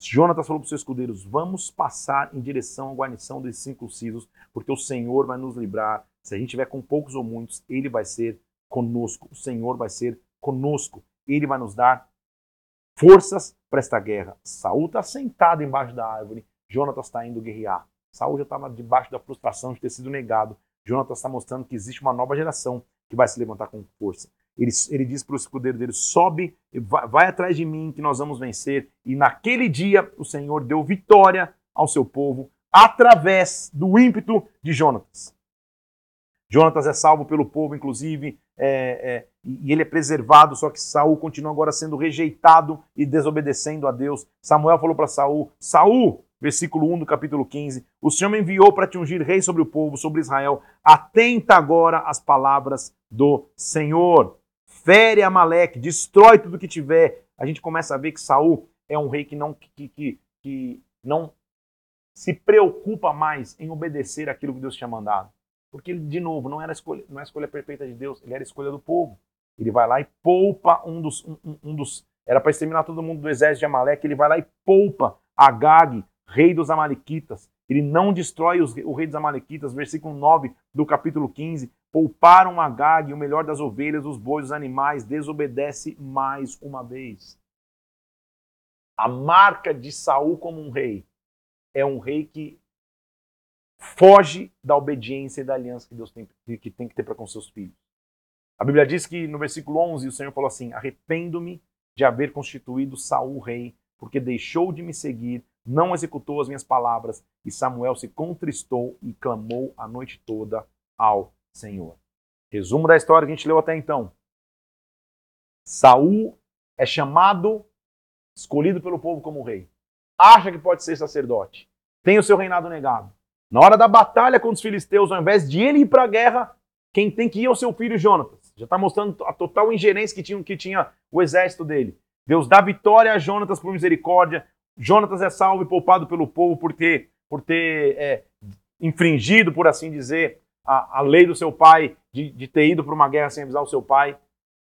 Jonatas falou para os seus escudeiros: Vamos passar em direção à guarnição desses cinco cissos, porque o Senhor vai nos livrar. Se a gente tiver com poucos ou muitos, ele vai ser conosco. O Senhor vai ser conosco. Ele vai nos dar forças para esta guerra. Saul está sentado embaixo da árvore. Jonatas está indo guerrear. Saul já estava debaixo da frustração de ter sido negado. Jonatas está mostrando que existe uma nova geração que vai se levantar com força. Ele, ele diz para o escudeiro dele: sobe, vai, vai atrás de mim, que nós vamos vencer. E naquele dia o Senhor deu vitória ao seu povo através do ímpeto de Jonatas. Jonatas é salvo pelo povo, inclusive, é, é, e ele é preservado, só que Saul continua agora sendo rejeitado e desobedecendo a Deus. Samuel falou para Saul: Saul, versículo 1 do capítulo 15: O Senhor me enviou para te ungir rei sobre o povo, sobre Israel. Atenta agora às palavras do Senhor fere Amaleque, destrói tudo que tiver. A gente começa a ver que Saul é um rei que não, que, que, que não se preocupa mais em obedecer aquilo que Deus tinha mandado. Porque de novo, não era escolha, não é a escolha perfeita de Deus, ele era a escolha do povo. Ele vai lá e poupa um dos. Um, um dos era para exterminar todo mundo do exército de Amaleque, ele vai lá e poupa Agag, rei dos Amalequitas. Ele não destrói os, o rei dos Amalequitas, versículo 9 do capítulo 15. Pouparam Agag, o melhor das ovelhas, os bois, os animais, desobedece mais uma vez. A marca de Saul como um rei é um rei que foge da obediência e da aliança que Deus tem que, tem que ter para com seus filhos. A Bíblia diz que no versículo 11 o Senhor falou assim: Arrependo-me de haver constituído Saul rei, porque deixou de me seguir não executou as minhas palavras, e Samuel se contristou e clamou a noite toda ao Senhor. Resumo da história que a gente leu até então. Saul é chamado, escolhido pelo povo como rei. Acha que pode ser sacerdote. Tem o seu reinado negado. Na hora da batalha contra os filisteus, ao invés de ele ir para a guerra, quem tem que ir é o seu filho Jonatas. Já está mostrando a total ingerência que tinha, que tinha o exército dele. Deus dá vitória a Jonatas por misericórdia. Jonatas é salvo e poupado pelo povo por ter, por ter é, infringido, por assim dizer, a, a lei do seu pai, de, de ter ido para uma guerra sem avisar o seu pai.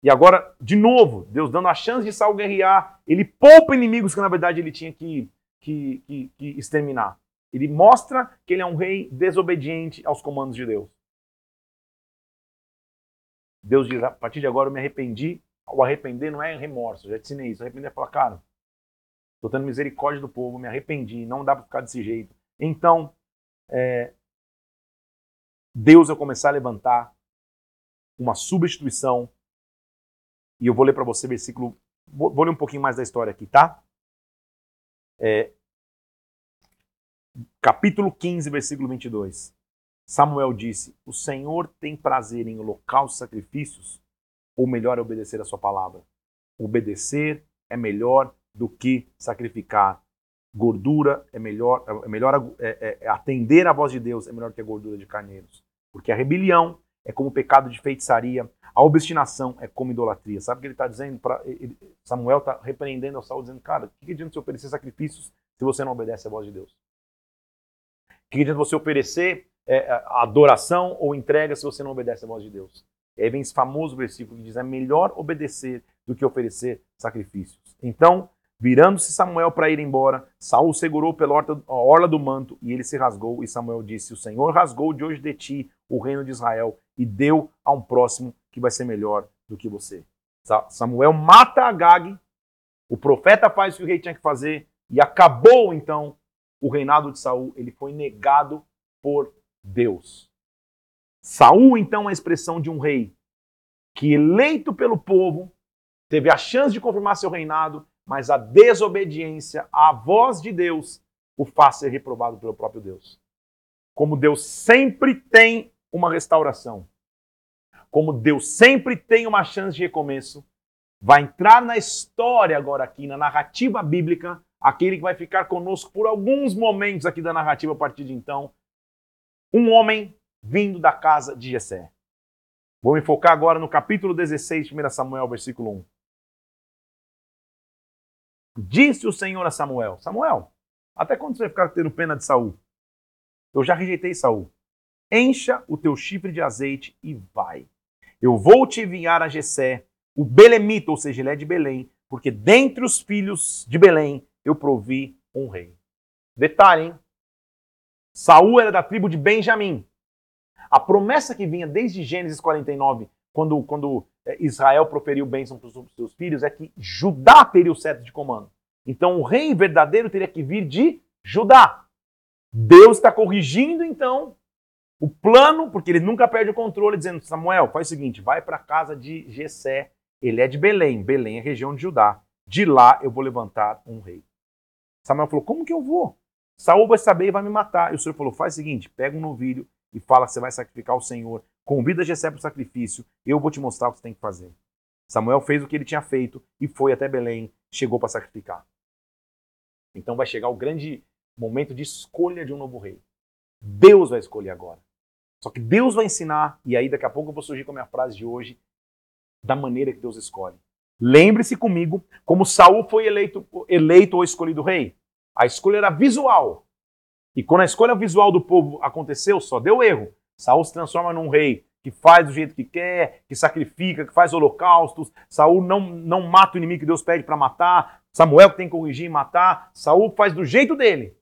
E agora, de novo, Deus dando a chance de Saul guerrear, ele poupa inimigos que na verdade ele tinha que, que, que, que exterminar. Ele mostra que ele é um rei desobediente aos comandos de Deus. Deus diz: a partir de agora eu me arrependi. O arrepender não é remorso, já te ensinei isso. Arrepender é falar, cara, Estou tendo misericórdia do povo, me arrependi, não dá para ficar desse jeito. Então, é, Deus vai começar a levantar uma substituição. E eu vou ler para você versículo. Vou, vou, ler um pouquinho mais da história aqui, tá? É, capítulo 15, versículo 22. Samuel disse: O Senhor tem prazer em e sacrifícios, ou melhor é obedecer a sua palavra? Obedecer é melhor do que sacrificar. Gordura é melhor, é melhor é, é, é atender à voz de Deus é melhor que a gordura de carneiros. Porque a rebelião é como pecado de feitiçaria, a obstinação é como idolatria. Sabe o que ele está dizendo? Pra, ele, Samuel está repreendendo ao Saul, dizendo: Cara, o que adianta você oferecer sacrifícios se você não obedece à voz de Deus? Que adianta você oferecer é, adoração ou entrega se você não obedece à voz de Deus? E aí vem esse famoso versículo que diz: É melhor obedecer do que oferecer sacrifícios. Então, Virando-se Samuel para ir embora, Saul segurou pela orla do manto e ele se rasgou. E Samuel disse: O Senhor rasgou de hoje de ti o reino de Israel e deu a um próximo que vai ser melhor do que você. Samuel mata Agag, o profeta faz o que o rei tinha que fazer e acabou então o reinado de Saul. Ele foi negado por Deus. Saul então é a expressão de um rei que eleito pelo povo teve a chance de confirmar seu reinado mas a desobediência à voz de Deus o faz ser reprovado pelo próprio Deus. Como Deus sempre tem uma restauração, como Deus sempre tem uma chance de recomeço, vai entrar na história agora aqui, na narrativa bíblica, aquele que vai ficar conosco por alguns momentos aqui da narrativa a partir de então, um homem vindo da casa de Jessé. Vou me focar agora no capítulo 16, 1 Samuel, versículo 1. Disse o Senhor a Samuel: Samuel, até quando você vai ficar tendo pena de Saul? Eu já rejeitei Saul. Encha o teu chifre de azeite e vai. Eu vou te enviar a Jessé, o belemita, ou seja, ele é de Belém, porque dentre os filhos de Belém eu provi um rei. Detalhe, hein? Saul era da tribo de Benjamim. A promessa que vinha desde Gênesis 49, quando, quando é, Israel proferiu bênção para os seus filhos é que Judá teria o cetro de comando. Então o rei verdadeiro teria que vir de Judá. Deus está corrigindo então o plano, porque ele nunca perde o controle, dizendo: Samuel, faz o seguinte, vai para a casa de Jessé. Ele é de Belém. Belém é região de Judá. De lá eu vou levantar um rei. Samuel falou: Como que eu vou? Saul vai saber e vai me matar. E o Senhor falou: Faz o seguinte, pega um novilho e fala que você vai sacrificar o Senhor. Convida Jessé para o sacrifício, eu vou te mostrar o que você tem que fazer. Samuel fez o que ele tinha feito e foi até Belém, chegou para sacrificar. Então vai chegar o grande momento de escolha de um novo rei. Deus vai escolher agora. Só que Deus vai ensinar, e aí daqui a pouco eu vou surgir com a minha frase de hoje, da maneira que Deus escolhe. Lembre-se comigo como Saul foi eleito, eleito ou escolhido rei. A escolha era visual. E quando a escolha visual do povo aconteceu, só deu erro. Saul se transforma num rei que faz do jeito que quer, que sacrifica, que faz holocaustos. Saul não, não mata o inimigo que Deus pede para matar. Samuel que tem que corrigir e matar. Saul faz do jeito dele.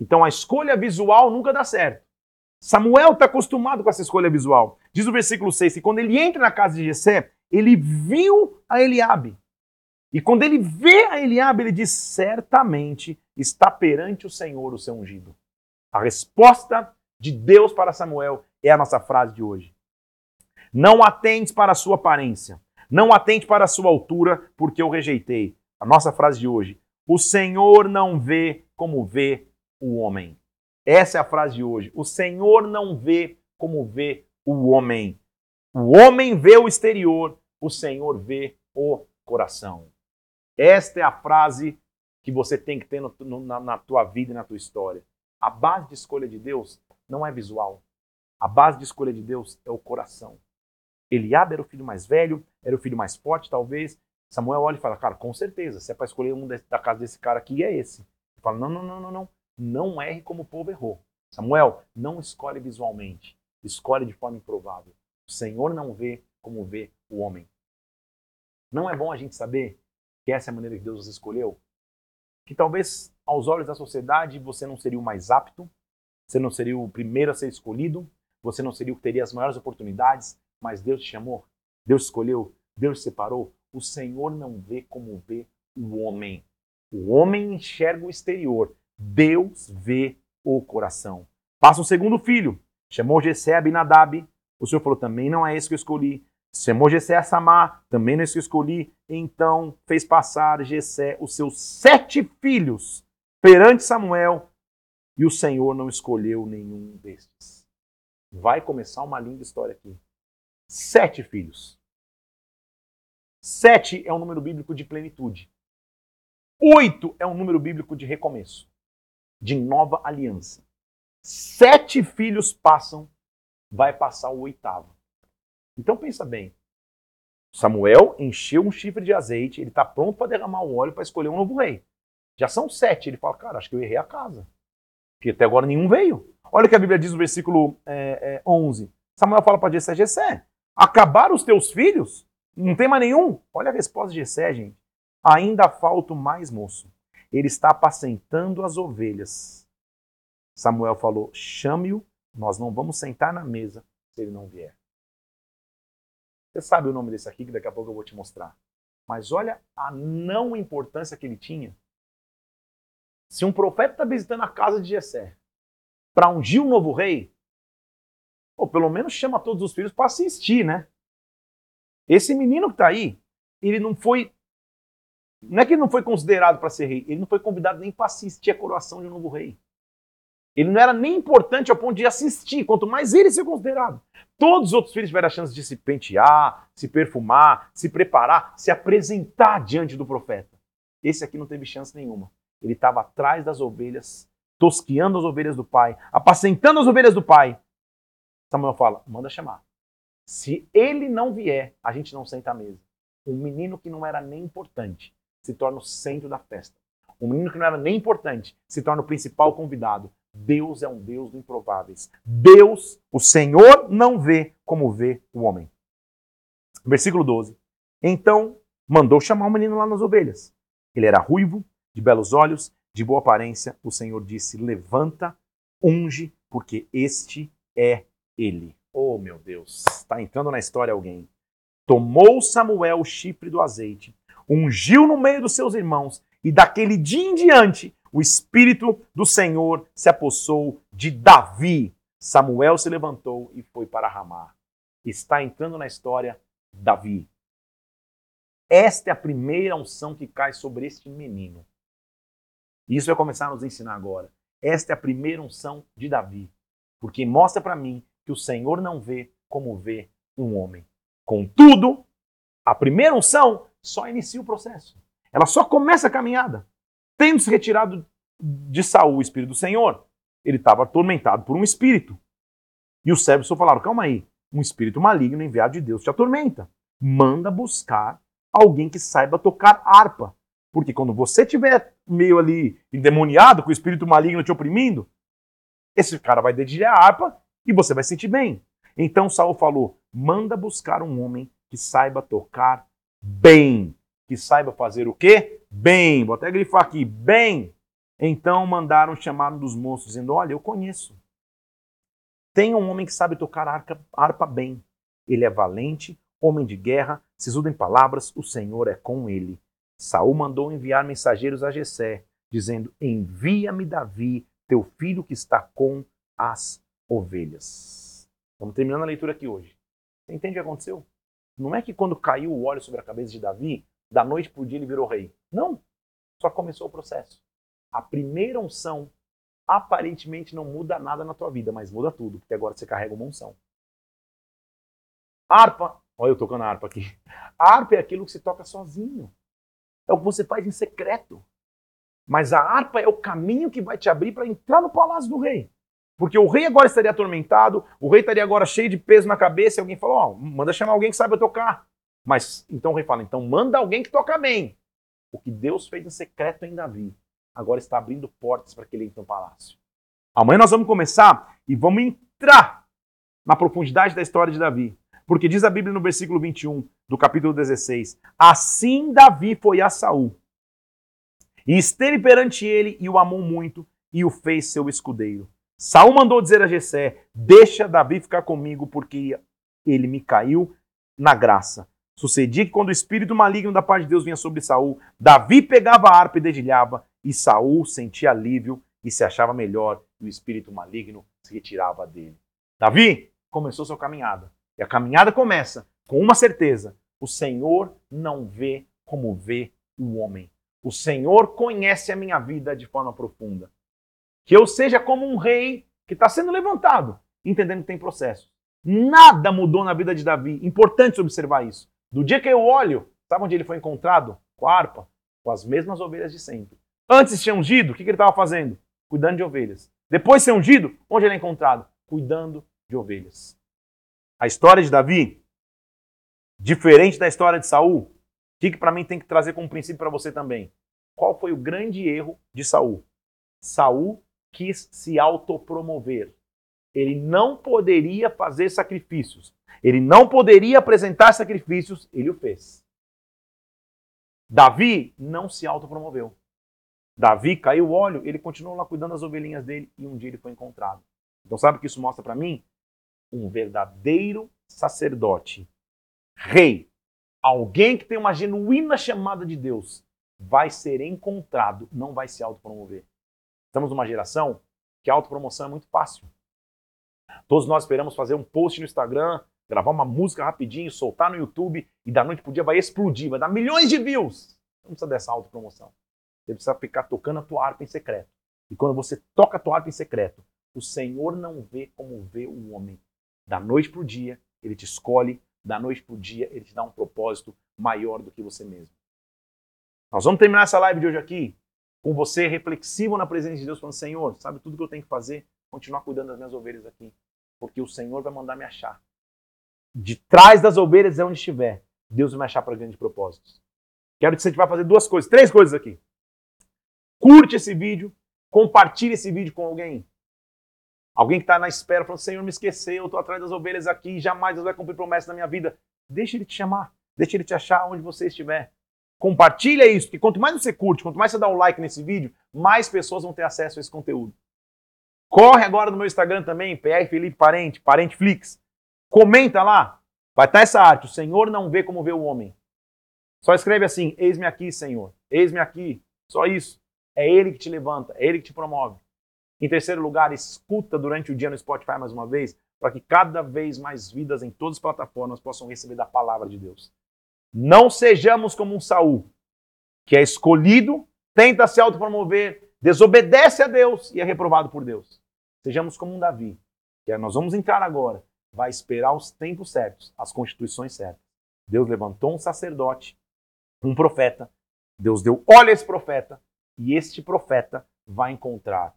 Então a escolha visual nunca dá certo. Samuel está acostumado com essa escolha visual. Diz o versículo 6 que quando ele entra na casa de Jessé, ele viu a Eliabe. E quando ele vê a Eliabe, ele diz: certamente está perante o Senhor o seu ungido. A resposta de Deus para Samuel é a nossa frase de hoje. Não atente para a sua aparência, não atente para a sua altura, porque eu rejeitei. A nossa frase de hoje. O Senhor não vê como vê o homem. Essa é a frase de hoje. O Senhor não vê como vê o homem. O homem vê o exterior, o Senhor vê o coração. Esta é a frase que você tem que ter no, no, na, na tua vida e na tua história. A base de escolha de Deus não é visual. A base de escolha de Deus é o coração. Eliabe era o filho mais velho, era o filho mais forte, talvez. Samuel olha e fala, cara, com certeza, se é para escolher um da casa desse cara aqui, é esse. Ele fala, não, não, não, não, não. Não erre como o povo errou. Samuel, não escolhe visualmente. Escolhe de forma improvável. O Senhor não vê como vê o homem. Não é bom a gente saber que essa é a maneira que Deus nos escolheu? Que talvez aos olhos da sociedade você não seria o mais apto, você não seria o primeiro a ser escolhido, você não seria o que teria as maiores oportunidades, mas Deus te chamou, Deus escolheu, Deus separou. O Senhor não vê como vê o homem. O homem enxerga o exterior, Deus vê o coração. Passa o segundo filho, chamou Jessé Abinadab. O Senhor falou: também não é esse que eu escolhi. Chamou Jessé a Samar, também não é esse que eu escolhi. Então fez passar Jessé os seus sete filhos perante Samuel e o Senhor não escolheu nenhum destes. Vai começar uma linda história aqui. Sete filhos. Sete é um número bíblico de plenitude. Oito é um número bíblico de recomeço, de nova aliança. Sete filhos passam vai passar o oitavo. Então pensa bem. Samuel encheu um chifre de azeite, ele está pronto para derramar o óleo para escolher um novo rei. Já são sete. Ele fala, cara, acho que eu errei a casa. Porque até agora nenhum veio. Olha o que a Bíblia diz no versículo é, é, 11. Samuel fala para Jessé, Jessé, acabaram os teus filhos? Não tem mais nenhum? Olha a resposta de Jessé, gente. Ainda falta mais moço. Ele está apacentando as ovelhas. Samuel falou, chame-o, nós não vamos sentar na mesa se ele não vier. Você sabe o nome desse aqui, que daqui a pouco eu vou te mostrar. Mas olha a não importância que ele tinha. Se um profeta está visitando a casa de Jessé para ungir um novo rei, ou pelo menos chama todos os filhos para assistir, né? Esse menino que está aí, ele não foi. Não é que ele não foi considerado para ser rei, ele não foi convidado nem para assistir a coroação de um novo rei. Ele não era nem importante ao ponto de assistir, quanto mais ele ser considerado. Todos os outros filhos tiveram a chance de se pentear, se perfumar, se preparar, se apresentar diante do profeta. Esse aqui não teve chance nenhuma. Ele estava atrás das ovelhas, tosqueando as ovelhas do pai, apacentando as ovelhas do pai. Samuel fala: manda chamar. Se ele não vier, a gente não senta à mesa. Um menino que não era nem importante se torna o centro da festa. Um menino que não era nem importante se torna o principal convidado. Deus é um Deus do improváveis. Deus, o Senhor, não vê como vê o homem. Versículo 12. Então mandou chamar o menino lá nas ovelhas. Ele era ruivo, de belos olhos, de boa aparência. O Senhor disse: Levanta, unge, porque este é ele. Oh, meu Deus, está entrando na história alguém. Tomou Samuel o chifre do azeite, ungiu no meio dos seus irmãos, e daquele dia em diante o Espírito do Senhor se apossou de Davi. Samuel se levantou e foi para Ramá. Está entrando na história Davi. Esta é a primeira unção que cai sobre este menino. Isso vai começar a nos ensinar agora. Esta é a primeira unção de Davi, porque mostra para mim que o Senhor não vê como vê um homem. Contudo, a primeira unção só inicia o processo. Ela só começa a caminhada. Tendo se retirado de Saul o espírito do Senhor, ele estava atormentado por um espírito. E os servos só falaram: calma aí, um espírito maligno enviado de Deus te atormenta. Manda buscar alguém que saiba tocar harpa. Porque quando você estiver meio ali endemoniado, com o espírito maligno te oprimindo, esse cara vai dedilhar a harpa e você vai sentir bem. Então Saul falou: manda buscar um homem que saiba tocar bem. Que saiba fazer o quê? Bem. Vou até grifar aqui: bem. Então mandaram chamar um dos moços, dizendo: Olha, eu conheço. Tem um homem que sabe tocar harpa, harpa bem. Ele é valente, homem de guerra, sisudo em palavras, o Senhor é com ele. Saul mandou enviar mensageiros a Jessé, dizendo: Envia-me Davi, teu filho que está com as ovelhas. Estamos terminando a leitura aqui hoje. Você entende o que aconteceu? Não é que quando caiu o óleo sobre a cabeça de Davi, da noite para o dia ele virou rei. Não. Só começou o processo. A primeira unção aparentemente não muda nada na tua vida, mas muda tudo, porque agora você carrega uma unção. Harpa, olha eu tocando a harpa aqui. A harpa é aquilo que se toca sozinho. É o que você faz em secreto. Mas a harpa é o caminho que vai te abrir para entrar no palácio do rei. Porque o rei agora estaria atormentado, o rei estaria agora cheio de peso na cabeça, e alguém falou: Ó, oh, manda chamar alguém que saiba tocar. Mas então o rei fala: então manda alguém que toca bem. O que Deus fez em secreto em Davi, agora está abrindo portas para que ele entre no palácio. Amanhã nós vamos começar e vamos entrar na profundidade da história de Davi. Porque diz a Bíblia no versículo 21 do capítulo 16: Assim Davi foi a Saul, e esteve perante ele e o amou muito, e o fez seu escudeiro. Saul mandou dizer a Jessé: Deixa Davi ficar comigo, porque ele me caiu na graça. Sucedia que quando o espírito maligno da parte de Deus vinha sobre Saul, Davi pegava a harpa e dedilhava, e Saul sentia alívio e se achava melhor, e o espírito maligno se retirava dele. Davi começou sua caminhada. E a caminhada começa com uma certeza: o Senhor não vê como vê o homem. O Senhor conhece a minha vida de forma profunda. Que eu seja como um rei que está sendo levantado, entendendo que tem processo. Nada mudou na vida de Davi. Importante observar isso. Do dia que eu olho, sabe onde ele foi encontrado? Com a harpa, com as mesmas ovelhas de sempre. Antes de ser ungido, o que, ele estava fazendo? Cuidando de ovelhas. Depois de ser ungido, onde ele é encontrado? Cuidando de ovelhas. A história de Davi, diferente da história de Saul, o que para mim tem que trazer como princípio para você também? Qual foi o grande erro de Saul? Saul quis se autopromover. Ele não poderia fazer sacrifícios. Ele não poderia apresentar sacrifícios, ele o fez. Davi não se autopromoveu. Davi caiu o óleo, ele continuou lá cuidando das ovelhinhas dele e um dia ele foi encontrado. Então sabe o que isso mostra para mim? Um verdadeiro sacerdote, rei, alguém que tem uma genuína chamada de Deus, vai ser encontrado, não vai se autopromover. Estamos numa geração que a autopromoção é muito fácil. Todos nós esperamos fazer um post no Instagram, gravar uma música rapidinho, soltar no YouTube e da noite pro dia vai explodir, vai dar milhões de views. Não precisa dessa autopromoção. Você precisa ficar tocando a tua harpa em secreto. E quando você toca a tua harpa em secreto, o Senhor não vê como vê o homem. Da noite pro dia, ele te escolhe, da noite pro dia, ele te dá um propósito maior do que você mesmo. Nós vamos terminar essa live de hoje aqui com você reflexivo na presença de Deus, falando: Senhor, sabe tudo que eu tenho que fazer? Continuar cuidando das minhas ovelhas aqui. Porque o Senhor vai mandar me achar. De trás das ovelhas é onde estiver. Deus vai me achar para grandes propósitos. Quero que você vá fazer duas coisas, três coisas aqui. Curte esse vídeo, compartilhe esse vídeo com alguém. Alguém que está na espera, falando, Senhor, me esqueceu, eu estou atrás das ovelhas aqui, jamais Deus vai cumprir promessa na minha vida. Deixa Ele te chamar, deixa Ele te achar onde você estiver. Compartilha isso, porque quanto mais você curte, quanto mais você dá um like nesse vídeo, mais pessoas vão ter acesso a esse conteúdo. Corre agora no meu Instagram também, PR Felipe Parente, Parenteflix. Comenta lá. Vai estar essa arte. O Senhor não vê como vê o homem. Só escreve assim: Eis-me aqui, Senhor. Eis-me aqui. Só isso. É Ele que te levanta, é Ele que te promove. Em terceiro lugar, escuta durante o dia no Spotify mais uma vez, para que cada vez mais vidas em todas as plataformas possam receber da palavra de Deus. Não sejamos como um Saul, que é escolhido, tenta se autopromover, desobedece a Deus e é reprovado por Deus. Sejamos como um Davi, que é, nós vamos entrar agora, vai esperar os tempos certos, as constituições certas. Deus levantou um sacerdote, um profeta, Deus deu olha esse profeta, e este profeta vai encontrar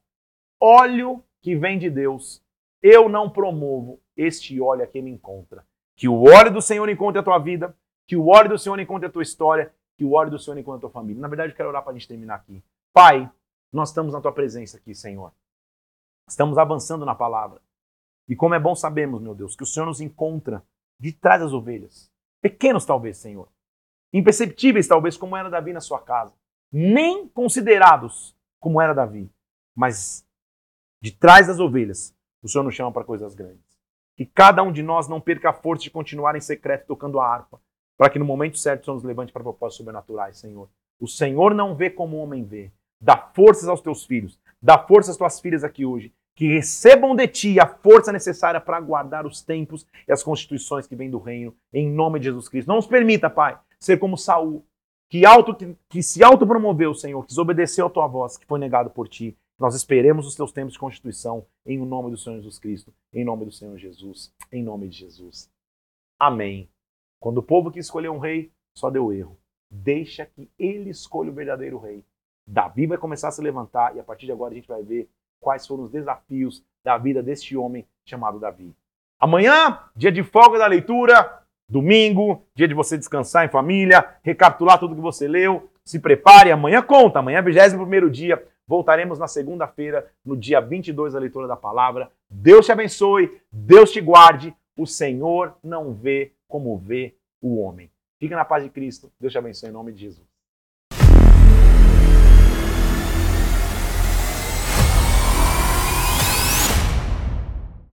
óleo que vem de Deus. Eu não promovo este óleo que me encontra. Que o óleo do Senhor encontre a tua vida, que o óleo do Senhor encontre a tua história, que o óleo do Senhor encontre a tua família. Na verdade, eu quero orar para a gente terminar aqui. Pai, nós estamos na tua presença aqui, Senhor. Estamos avançando na palavra. E como é bom sabermos, meu Deus, que o Senhor nos encontra de trás das ovelhas. Pequenos, talvez, Senhor. Imperceptíveis, talvez, como era Davi na sua casa. Nem considerados como era Davi. Mas de trás das ovelhas, o Senhor nos chama para coisas grandes. Que cada um de nós não perca a força de continuar em secreto tocando a harpa, para que no momento certo o Senhor nos levante para propósitos sobrenaturais, Senhor. O Senhor não vê como o homem vê. Dá forças aos teus filhos, dá forças às tuas filhas aqui hoje, que recebam de ti a força necessária para guardar os tempos e as constituições que vêm do reino, em nome de Jesus Cristo. Não nos permita, Pai, ser como Saul, que, auto, que se autopromoveu, Senhor, que desobedeceu a tua voz, que foi negado por ti. Nós esperemos os teus tempos de constituição, em nome do Senhor Jesus Cristo, em nome do Senhor Jesus, em nome de Jesus. Amém. Quando o povo que escolheu um rei, só deu erro. Deixa que ele escolha o verdadeiro rei. Davi vai começar a se levantar e a partir de agora a gente vai ver quais foram os desafios da vida deste homem chamado Davi. Amanhã, dia de folga da leitura, domingo, dia de você descansar em família, recapitular tudo que você leu. Se prepare, amanhã conta, amanhã é 21 dia. Voltaremos na segunda-feira, no dia 22 da leitura da palavra. Deus te abençoe, Deus te guarde. O Senhor não vê como vê o homem. Fica na paz de Cristo. Deus te abençoe em nome de Jesus.